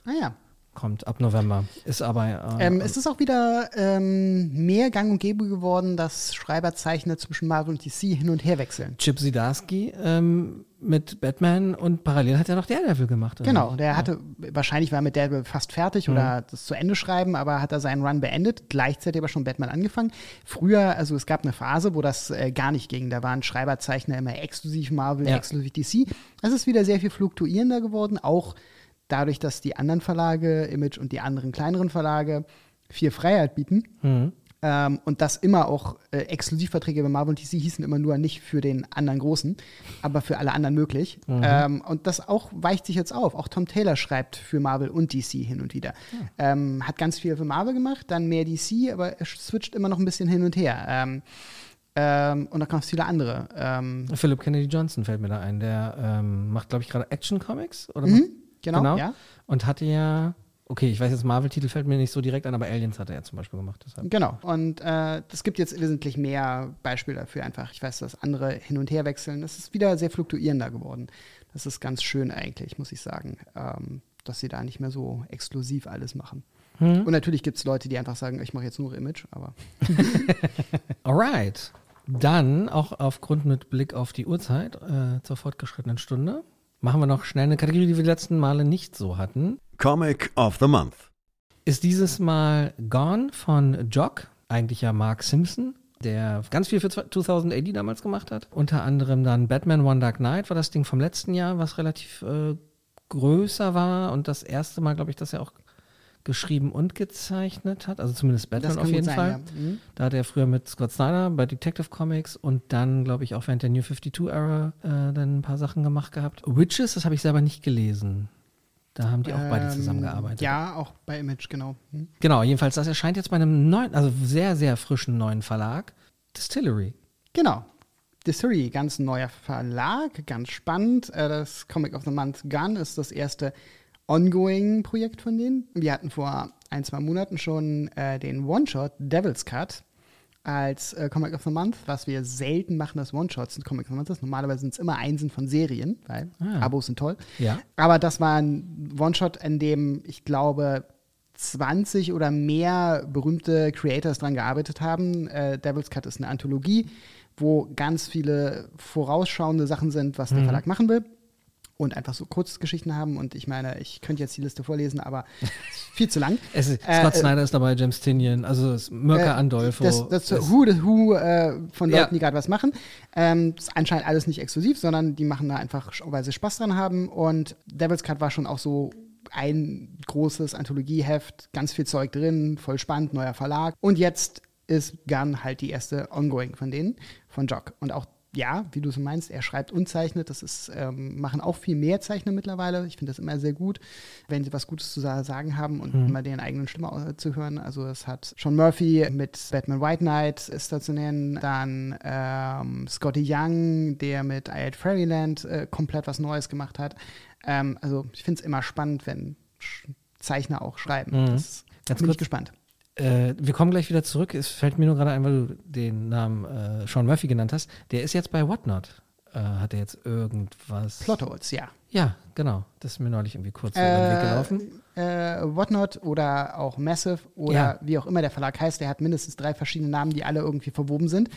Ah ja. Kommt ab November. Ist aber. Äh, Ähm, es ist auch wieder ähm, mehr gang und gäbe geworden, dass Schreiberzeichner zwischen Marvel und DC hin und her wechseln. Chip Zdarsky ähm, mit Batman und parallel hat er noch Daredevil gemacht. oder Genau, der hatte, wahrscheinlich war mit Daredevil fast fertig oder das zu Ende schreiben, aber hat er seinen Run beendet, gleichzeitig aber schon Batman angefangen. Früher, also es gab eine Phase, wo das äh, gar nicht ging. Da waren Schreiberzeichner immer exklusiv Marvel, Ja. exklusiv DC. Es ist wieder sehr viel fluktuierender geworden, auch dadurch, dass die anderen Verlage, Image und die anderen kleineren Verlage viel Freiheit bieten. Ähm, und das immer auch äh, Exklusivverträge bei Marvel und DC hießen immer nur nicht für den anderen Großen, aber für alle anderen möglich. Ähm, und das auch weicht sich jetzt auf. Auch Tom Taylor schreibt für Marvel und DC hin und wieder. Ähm, hat ganz viel für Marvel gemacht, dann mehr DC, aber er switcht immer noch ein bisschen hin und her. Ähm, ähm, und da kommen viele andere. Ähm, Philip Kennedy Johnson fällt mir da ein. Der ähm, macht, glaube ich, gerade Action Comics. Oder Mhm, genau, ja. Und hatte ja, okay, ich weiß jetzt, Marvel-Titel fällt mir nicht so direkt an, aber Aliens hat er ja zum Beispiel gemacht. Deshalb. Genau. Und äh, es gibt jetzt wesentlich mehr Beispiele dafür einfach. Ich weiß, dass andere hin und her wechseln. Das ist wieder sehr fluktuierender geworden. Das ist ganz schön eigentlich, muss ich sagen, ähm, dass sie da nicht mehr so exklusiv alles machen. Und natürlich gibt es Leute, die einfach sagen, ich mache jetzt nur Image, aber Alright. Dann, auch aufgrund mit Blick auf die Uhrzeit, äh, zur fortgeschrittenen Stunde, machen wir noch schnell eine Kategorie, die wir die letzten Male nicht so hatten. Comic of the Month. Ist dieses Mal Gone von Jock, eigentlich ja Mark Simpson, der ganz viel für 2000 AD damals gemacht hat. Unter anderem dann Batman One Dark Knight war das Ding vom letzten Jahr, was relativ äh, größer war und das erste Mal, glaube ich, dass er auch geschrieben und gezeichnet hat. Also zumindest Batman auf jeden gut Fall. sein, ja. Mhm. Da hat er früher mit Scott Snyder bei Detective Comics und dann, glaube ich, auch während der New 52-Era äh, dann ein paar Sachen gemacht gehabt. Witches, das habe ich selber nicht gelesen. Da haben die auch beide Ähm, zusammengearbeitet. Ja, auch bei Image, genau. Hm. Genau, jedenfalls, das erscheint jetzt bei einem neuen, also sehr, sehr frischen neuen Verlag, Distillery. Genau. Distillery, ganz neuer Verlag, ganz spannend. Äh, Das Comic of the Month Gun ist das erste Ongoing-Projekt von denen. Wir hatten vor ein, zwei Monaten schon äh, den One-Shot Devil's Cut als äh, Comic of the Month, was wir selten machen, dass One-Shots ein Comic of the Month ist. Normalerweise sind es immer Einsen von Serien, weil Ah. Abos sind toll. Ja. Aber das war ein One-Shot, in dem ich glaube 20 oder mehr berühmte Creators dran gearbeitet haben. Äh, Devil's Cut ist eine Anthologie, wo ganz viele vorausschauende Sachen sind, was der Verlag machen will. Und einfach so Kurzgeschichten haben. Und ich meine, ich könnte jetzt die Liste vorlesen, aber viel zu lang. Es ist, Äh, Scott äh, Snyder ist dabei, James Tinian, also Mirka Äh, Andolfo. Das, das, Es- Who, das Who äh, von Leuten, Ja. die gerade was machen. Ähm, das ist anscheinend alles nicht exklusiv, sondern die machen da einfach, weil sie Spaß dran haben. Und Devil's Cut war schon auch so ein großes Anthologieheft, ganz viel Zeug drin, voll spannend, neuer Verlag. Und jetzt ist Gun halt die erste Ongoing von denen, von Jock. Und auch ja, wie du so meinst, er schreibt und zeichnet. Das ist, ähm, machen auch viel mehr Zeichner mittlerweile. Ich finde das immer sehr gut, wenn sie was Gutes zu sa- sagen haben und immer deren eigenen Stimme au- zu hören. Also es hat Sean Murphy mit Batman White Knight ist da zu nennen. Dann ähm, Scotty Young, der mit I Hate Fairyland äh, komplett was Neues gemacht hat. Ähm, also ich finde es immer spannend, wenn Sch Zeichner auch schreiben. Das Ganz bin kurz. ich gespannt. Äh, wir kommen gleich wieder zurück. Es fällt mir nur gerade ein, weil du den Namen äh, Sean Murphy genannt hast. Der ist jetzt bei Whatnot. Äh, hat er jetzt irgendwas? Plotholes, ja. Ja, genau. Das ist mir neulich irgendwie kurz über den Weg gelaufen. Äh, Whatnot oder auch Massive oder Ja. wie auch immer der Verlag heißt, der hat mindestens drei verschiedene Namen, die alle irgendwie verwoben sind.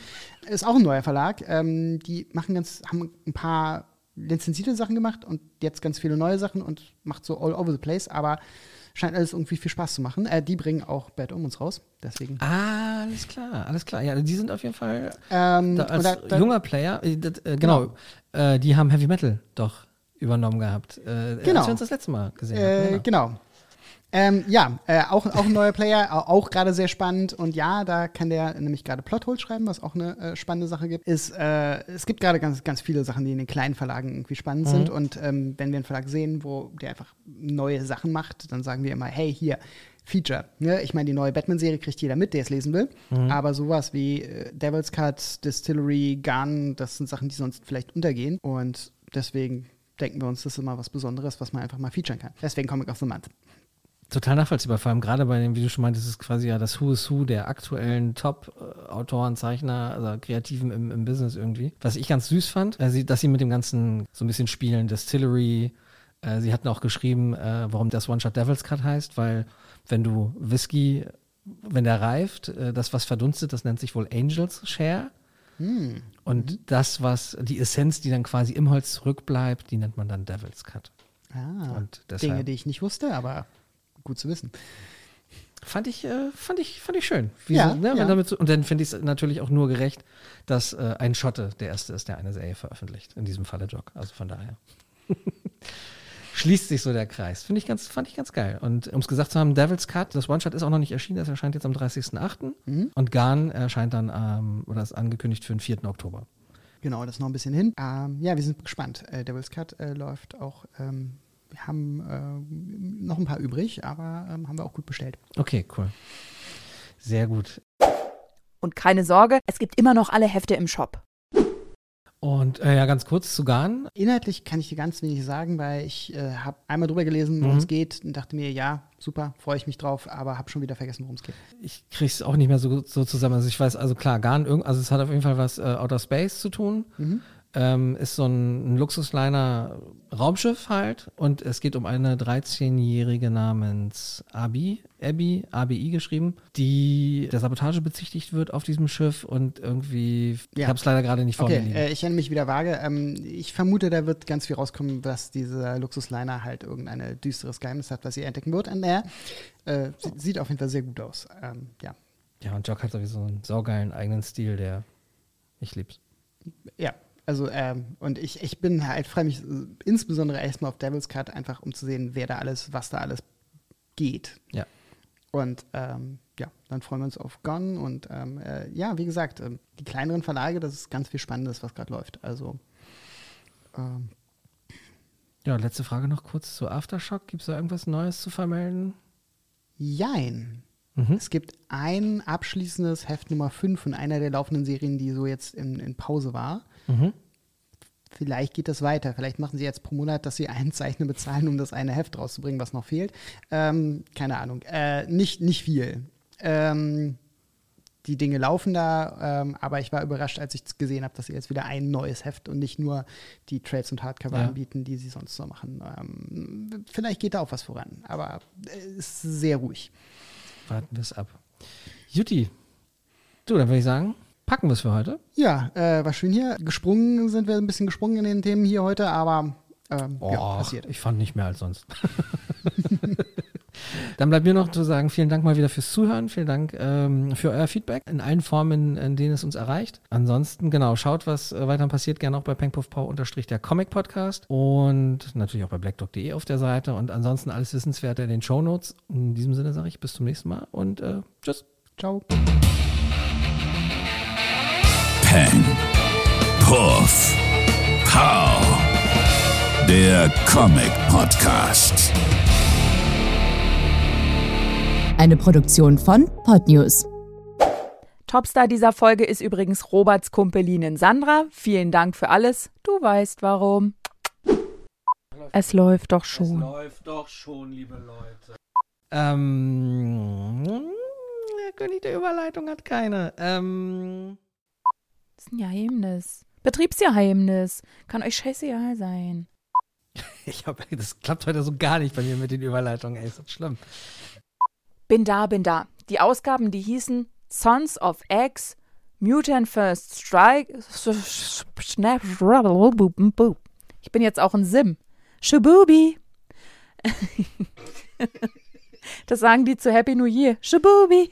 Ist auch ein neuer Verlag. Ähm, die machen ganz, haben ein paar lizenzierte Sachen gemacht und jetzt ganz viele neue Sachen und macht so all over the place, aber scheint alles irgendwie viel Spaß zu machen. Äh, die bringen auch Bad Omens raus, deswegen. Ah, alles klar, alles klar. Ja, die sind auf jeden Fall Ähm, da, als da- da- junger Player, äh, das, äh, genau, Äh, die haben Heavy Metal doch übernommen gehabt, äh, Genau. als wir uns das letzte Mal gesehen Äh, haben. genau. Ähm, ja, äh, auch, auch ein neuer Player, au- auch gerade sehr spannend. Und ja, da kann der nämlich gerade Plotholes schreiben, was auch eine äh, spannende Sache gibt. Ist, äh, es gibt gerade ganz, ganz viele Sachen, die in den kleinen Verlagen irgendwie spannend sind. Und ähm, wenn wir einen Verlag sehen, wo der einfach neue Sachen macht, dann sagen wir immer, hey, hier, Feature. Ne? Ich meine, die neue Batman-Serie kriegt jeder mit, der es lesen will. Aber sowas wie äh, Devil's Cut, Distillery, Gun, das sind Sachen, die sonst vielleicht untergehen. Und deswegen denken wir uns, das ist immer was Besonderes, was man einfach mal featuren kann. Deswegen Comic of the Month. Total nachvollziehbar, vor allem gerade bei dem, wie du schon meintest, ist quasi ja das Who is Who der aktuellen Top-Autoren, Zeichner, also Kreativen im, im Business irgendwie. Was ich ganz süß fand, äh, dass sie mit dem Ganzen so ein bisschen spielen, Distillery. Äh, sie hatten auch geschrieben, äh, warum das One-Shot Devil's Cut heißt, weil wenn du Whisky, wenn der reift, das, was verdunstet, das nennt sich wohl Angel's Share. Und das, was die Essenz, die dann quasi im Holz zurückbleibt, die nennt man dann Devil's Cut. Ah, deshalb- Dinge, die ich nicht wusste, aber gut zu wissen. Fand ich, äh, fand ich, fand ich schön. Wie Ja, so, ne, ja. Damit und dann finde ich es natürlich auch nur gerecht, dass äh, ein Schotte der erste ist, der eine Serie veröffentlicht. In diesem Falle Jock. Also von daher. Schließt sich so der Kreis. Finde ich ganz, fand ich ganz geil. Und um es gesagt zu haben, Devil's Cut, das One-Shot ist auch noch nicht erschienen, das erscheint jetzt am 30.08. Mhm. Und Garn erscheint dann, ähm, oder ist angekündigt für den 4. Oktober. Genau, das ist noch ein bisschen hin. Ähm, ja, wir sind gespannt. Äh, Devil's Cut äh, läuft auch. Ähm, haben ähm, noch ein paar übrig, aber ähm, haben wir auch gut bestellt. Okay, cool. Sehr gut. Und keine Sorge, es gibt immer noch alle Hefte im Shop. Und äh, ja, ganz kurz zu Garn. Inhaltlich kann ich dir ganz wenig sagen, weil ich äh, habe einmal drüber gelesen, worum Mhm. es geht und dachte mir, ja, super, freue ich mich drauf, aber habe schon wieder vergessen, worum es geht. ich krieg's auch nicht mehr so, so zusammen. Also ich weiß, also klar, Garn, also es hat auf jeden Fall was äh, Outer Space zu tun. Mhm. Ähm, ist so ein, ein Luxusliner Raumschiff halt und es geht um eine 13-Jährige namens Abi, Abby, ABI geschrieben, die der Sabotage bezichtigt wird auf diesem Schiff und irgendwie, ich Ja. habe es leider gerade nicht vor Okay, äh, ich erinnere mich wieder vage. Ähm, ich vermute, da wird ganz viel rauskommen, dass dieser Luxusliner halt irgendein düsteres Geheimnis hat, was sie entdecken wird. Und er äh, sie- sieht auf jeden Fall sehr gut aus. Ähm, ja. ja, und Jock hat sowieso einen saugeilen eigenen Stil, der ich lieb's. Ja, also ähm, und ich, ich bin halt, freue mich insbesondere erstmal auf Devil's Cut, einfach um zu sehen, wer da alles, was da alles geht. Ja. Und ähm, ja, dann freuen wir uns auf Gone und ähm, äh, ja, wie gesagt, ähm, die kleineren Verlage, das ist ganz viel Spannendes, was gerade läuft. Also ähm, Ja, letzte Frage noch kurz zu Aftershock. Gibt es da irgendwas Neues zu vermelden? jein. Mhm. Es gibt ein abschließendes Heft Nummer 5 von einer der laufenden Serien, die so jetzt in, in Pause war. Mhm. Vielleicht geht das weiter. Vielleicht machen sie jetzt pro Monat, dass sie einen Zeichner bezahlen, um das eine Heft rauszubringen, was noch fehlt. Ähm, keine Ahnung. Äh, nicht, nicht viel. Ähm, die Dinge laufen da, ähm, aber ich war überrascht, als ich gesehen habe, dass sie jetzt wieder ein neues Heft und nicht nur die Trades und Hardcover Ja. anbieten, die sie sonst so machen. Ähm, vielleicht geht da auch was voran, aber es ist sehr ruhig. Warten wir es ab. Juti, du, dann würde ich sagen, packen wir es für heute. Ja, äh, war schön hier. Gesprungen sind wir ein bisschen gesprungen in den Themen hier heute, aber ähm, ja, Och, passiert. Ich fand nicht mehr als sonst. Dann bleibt mir noch zu sagen, vielen Dank mal wieder fürs Zuhören, vielen Dank ähm, für euer Feedback in allen Formen, in denen es uns erreicht. Ansonsten, genau, schaut, was äh, weiter passiert, gerne auch bei Pengpuffpau unterstrich der Comic Podcast und natürlich auch bei blackdog.de auf der Seite und ansonsten alles Wissenswerte in den Shownotes. In diesem Sinne sage ich bis zum nächsten Mal und äh, tschüss. Ciao. Peng. Puff. Pow. Der Comic Podcast. Eine Produktion von Podnews. Topstar dieser Folge ist übrigens Roberts Kumpelinin Sandra. Vielen Dank für alles. Du weißt warum. Es läuft doch schon. läuft doch schon, liebe Leute. Ähm, der König der Überleitung hat keine. Ähm, Das ist ein Geheimnis. Betriebsgeheimnis. Kann euch scheißegal sein. ich hab, das klappt heute so gar nicht bei mir mit den Überleitungen, ey, ist das schlimm. Bin da, bin da. Die Ausgaben, die hießen Sons of X, Mutant First Strike, Snap, Ich bin jetzt auch ein Sim. Shabubi. Das sagen die zu Happy New Year. Shabubi.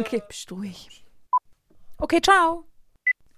Okay, bist ruhig. Okay, ciao.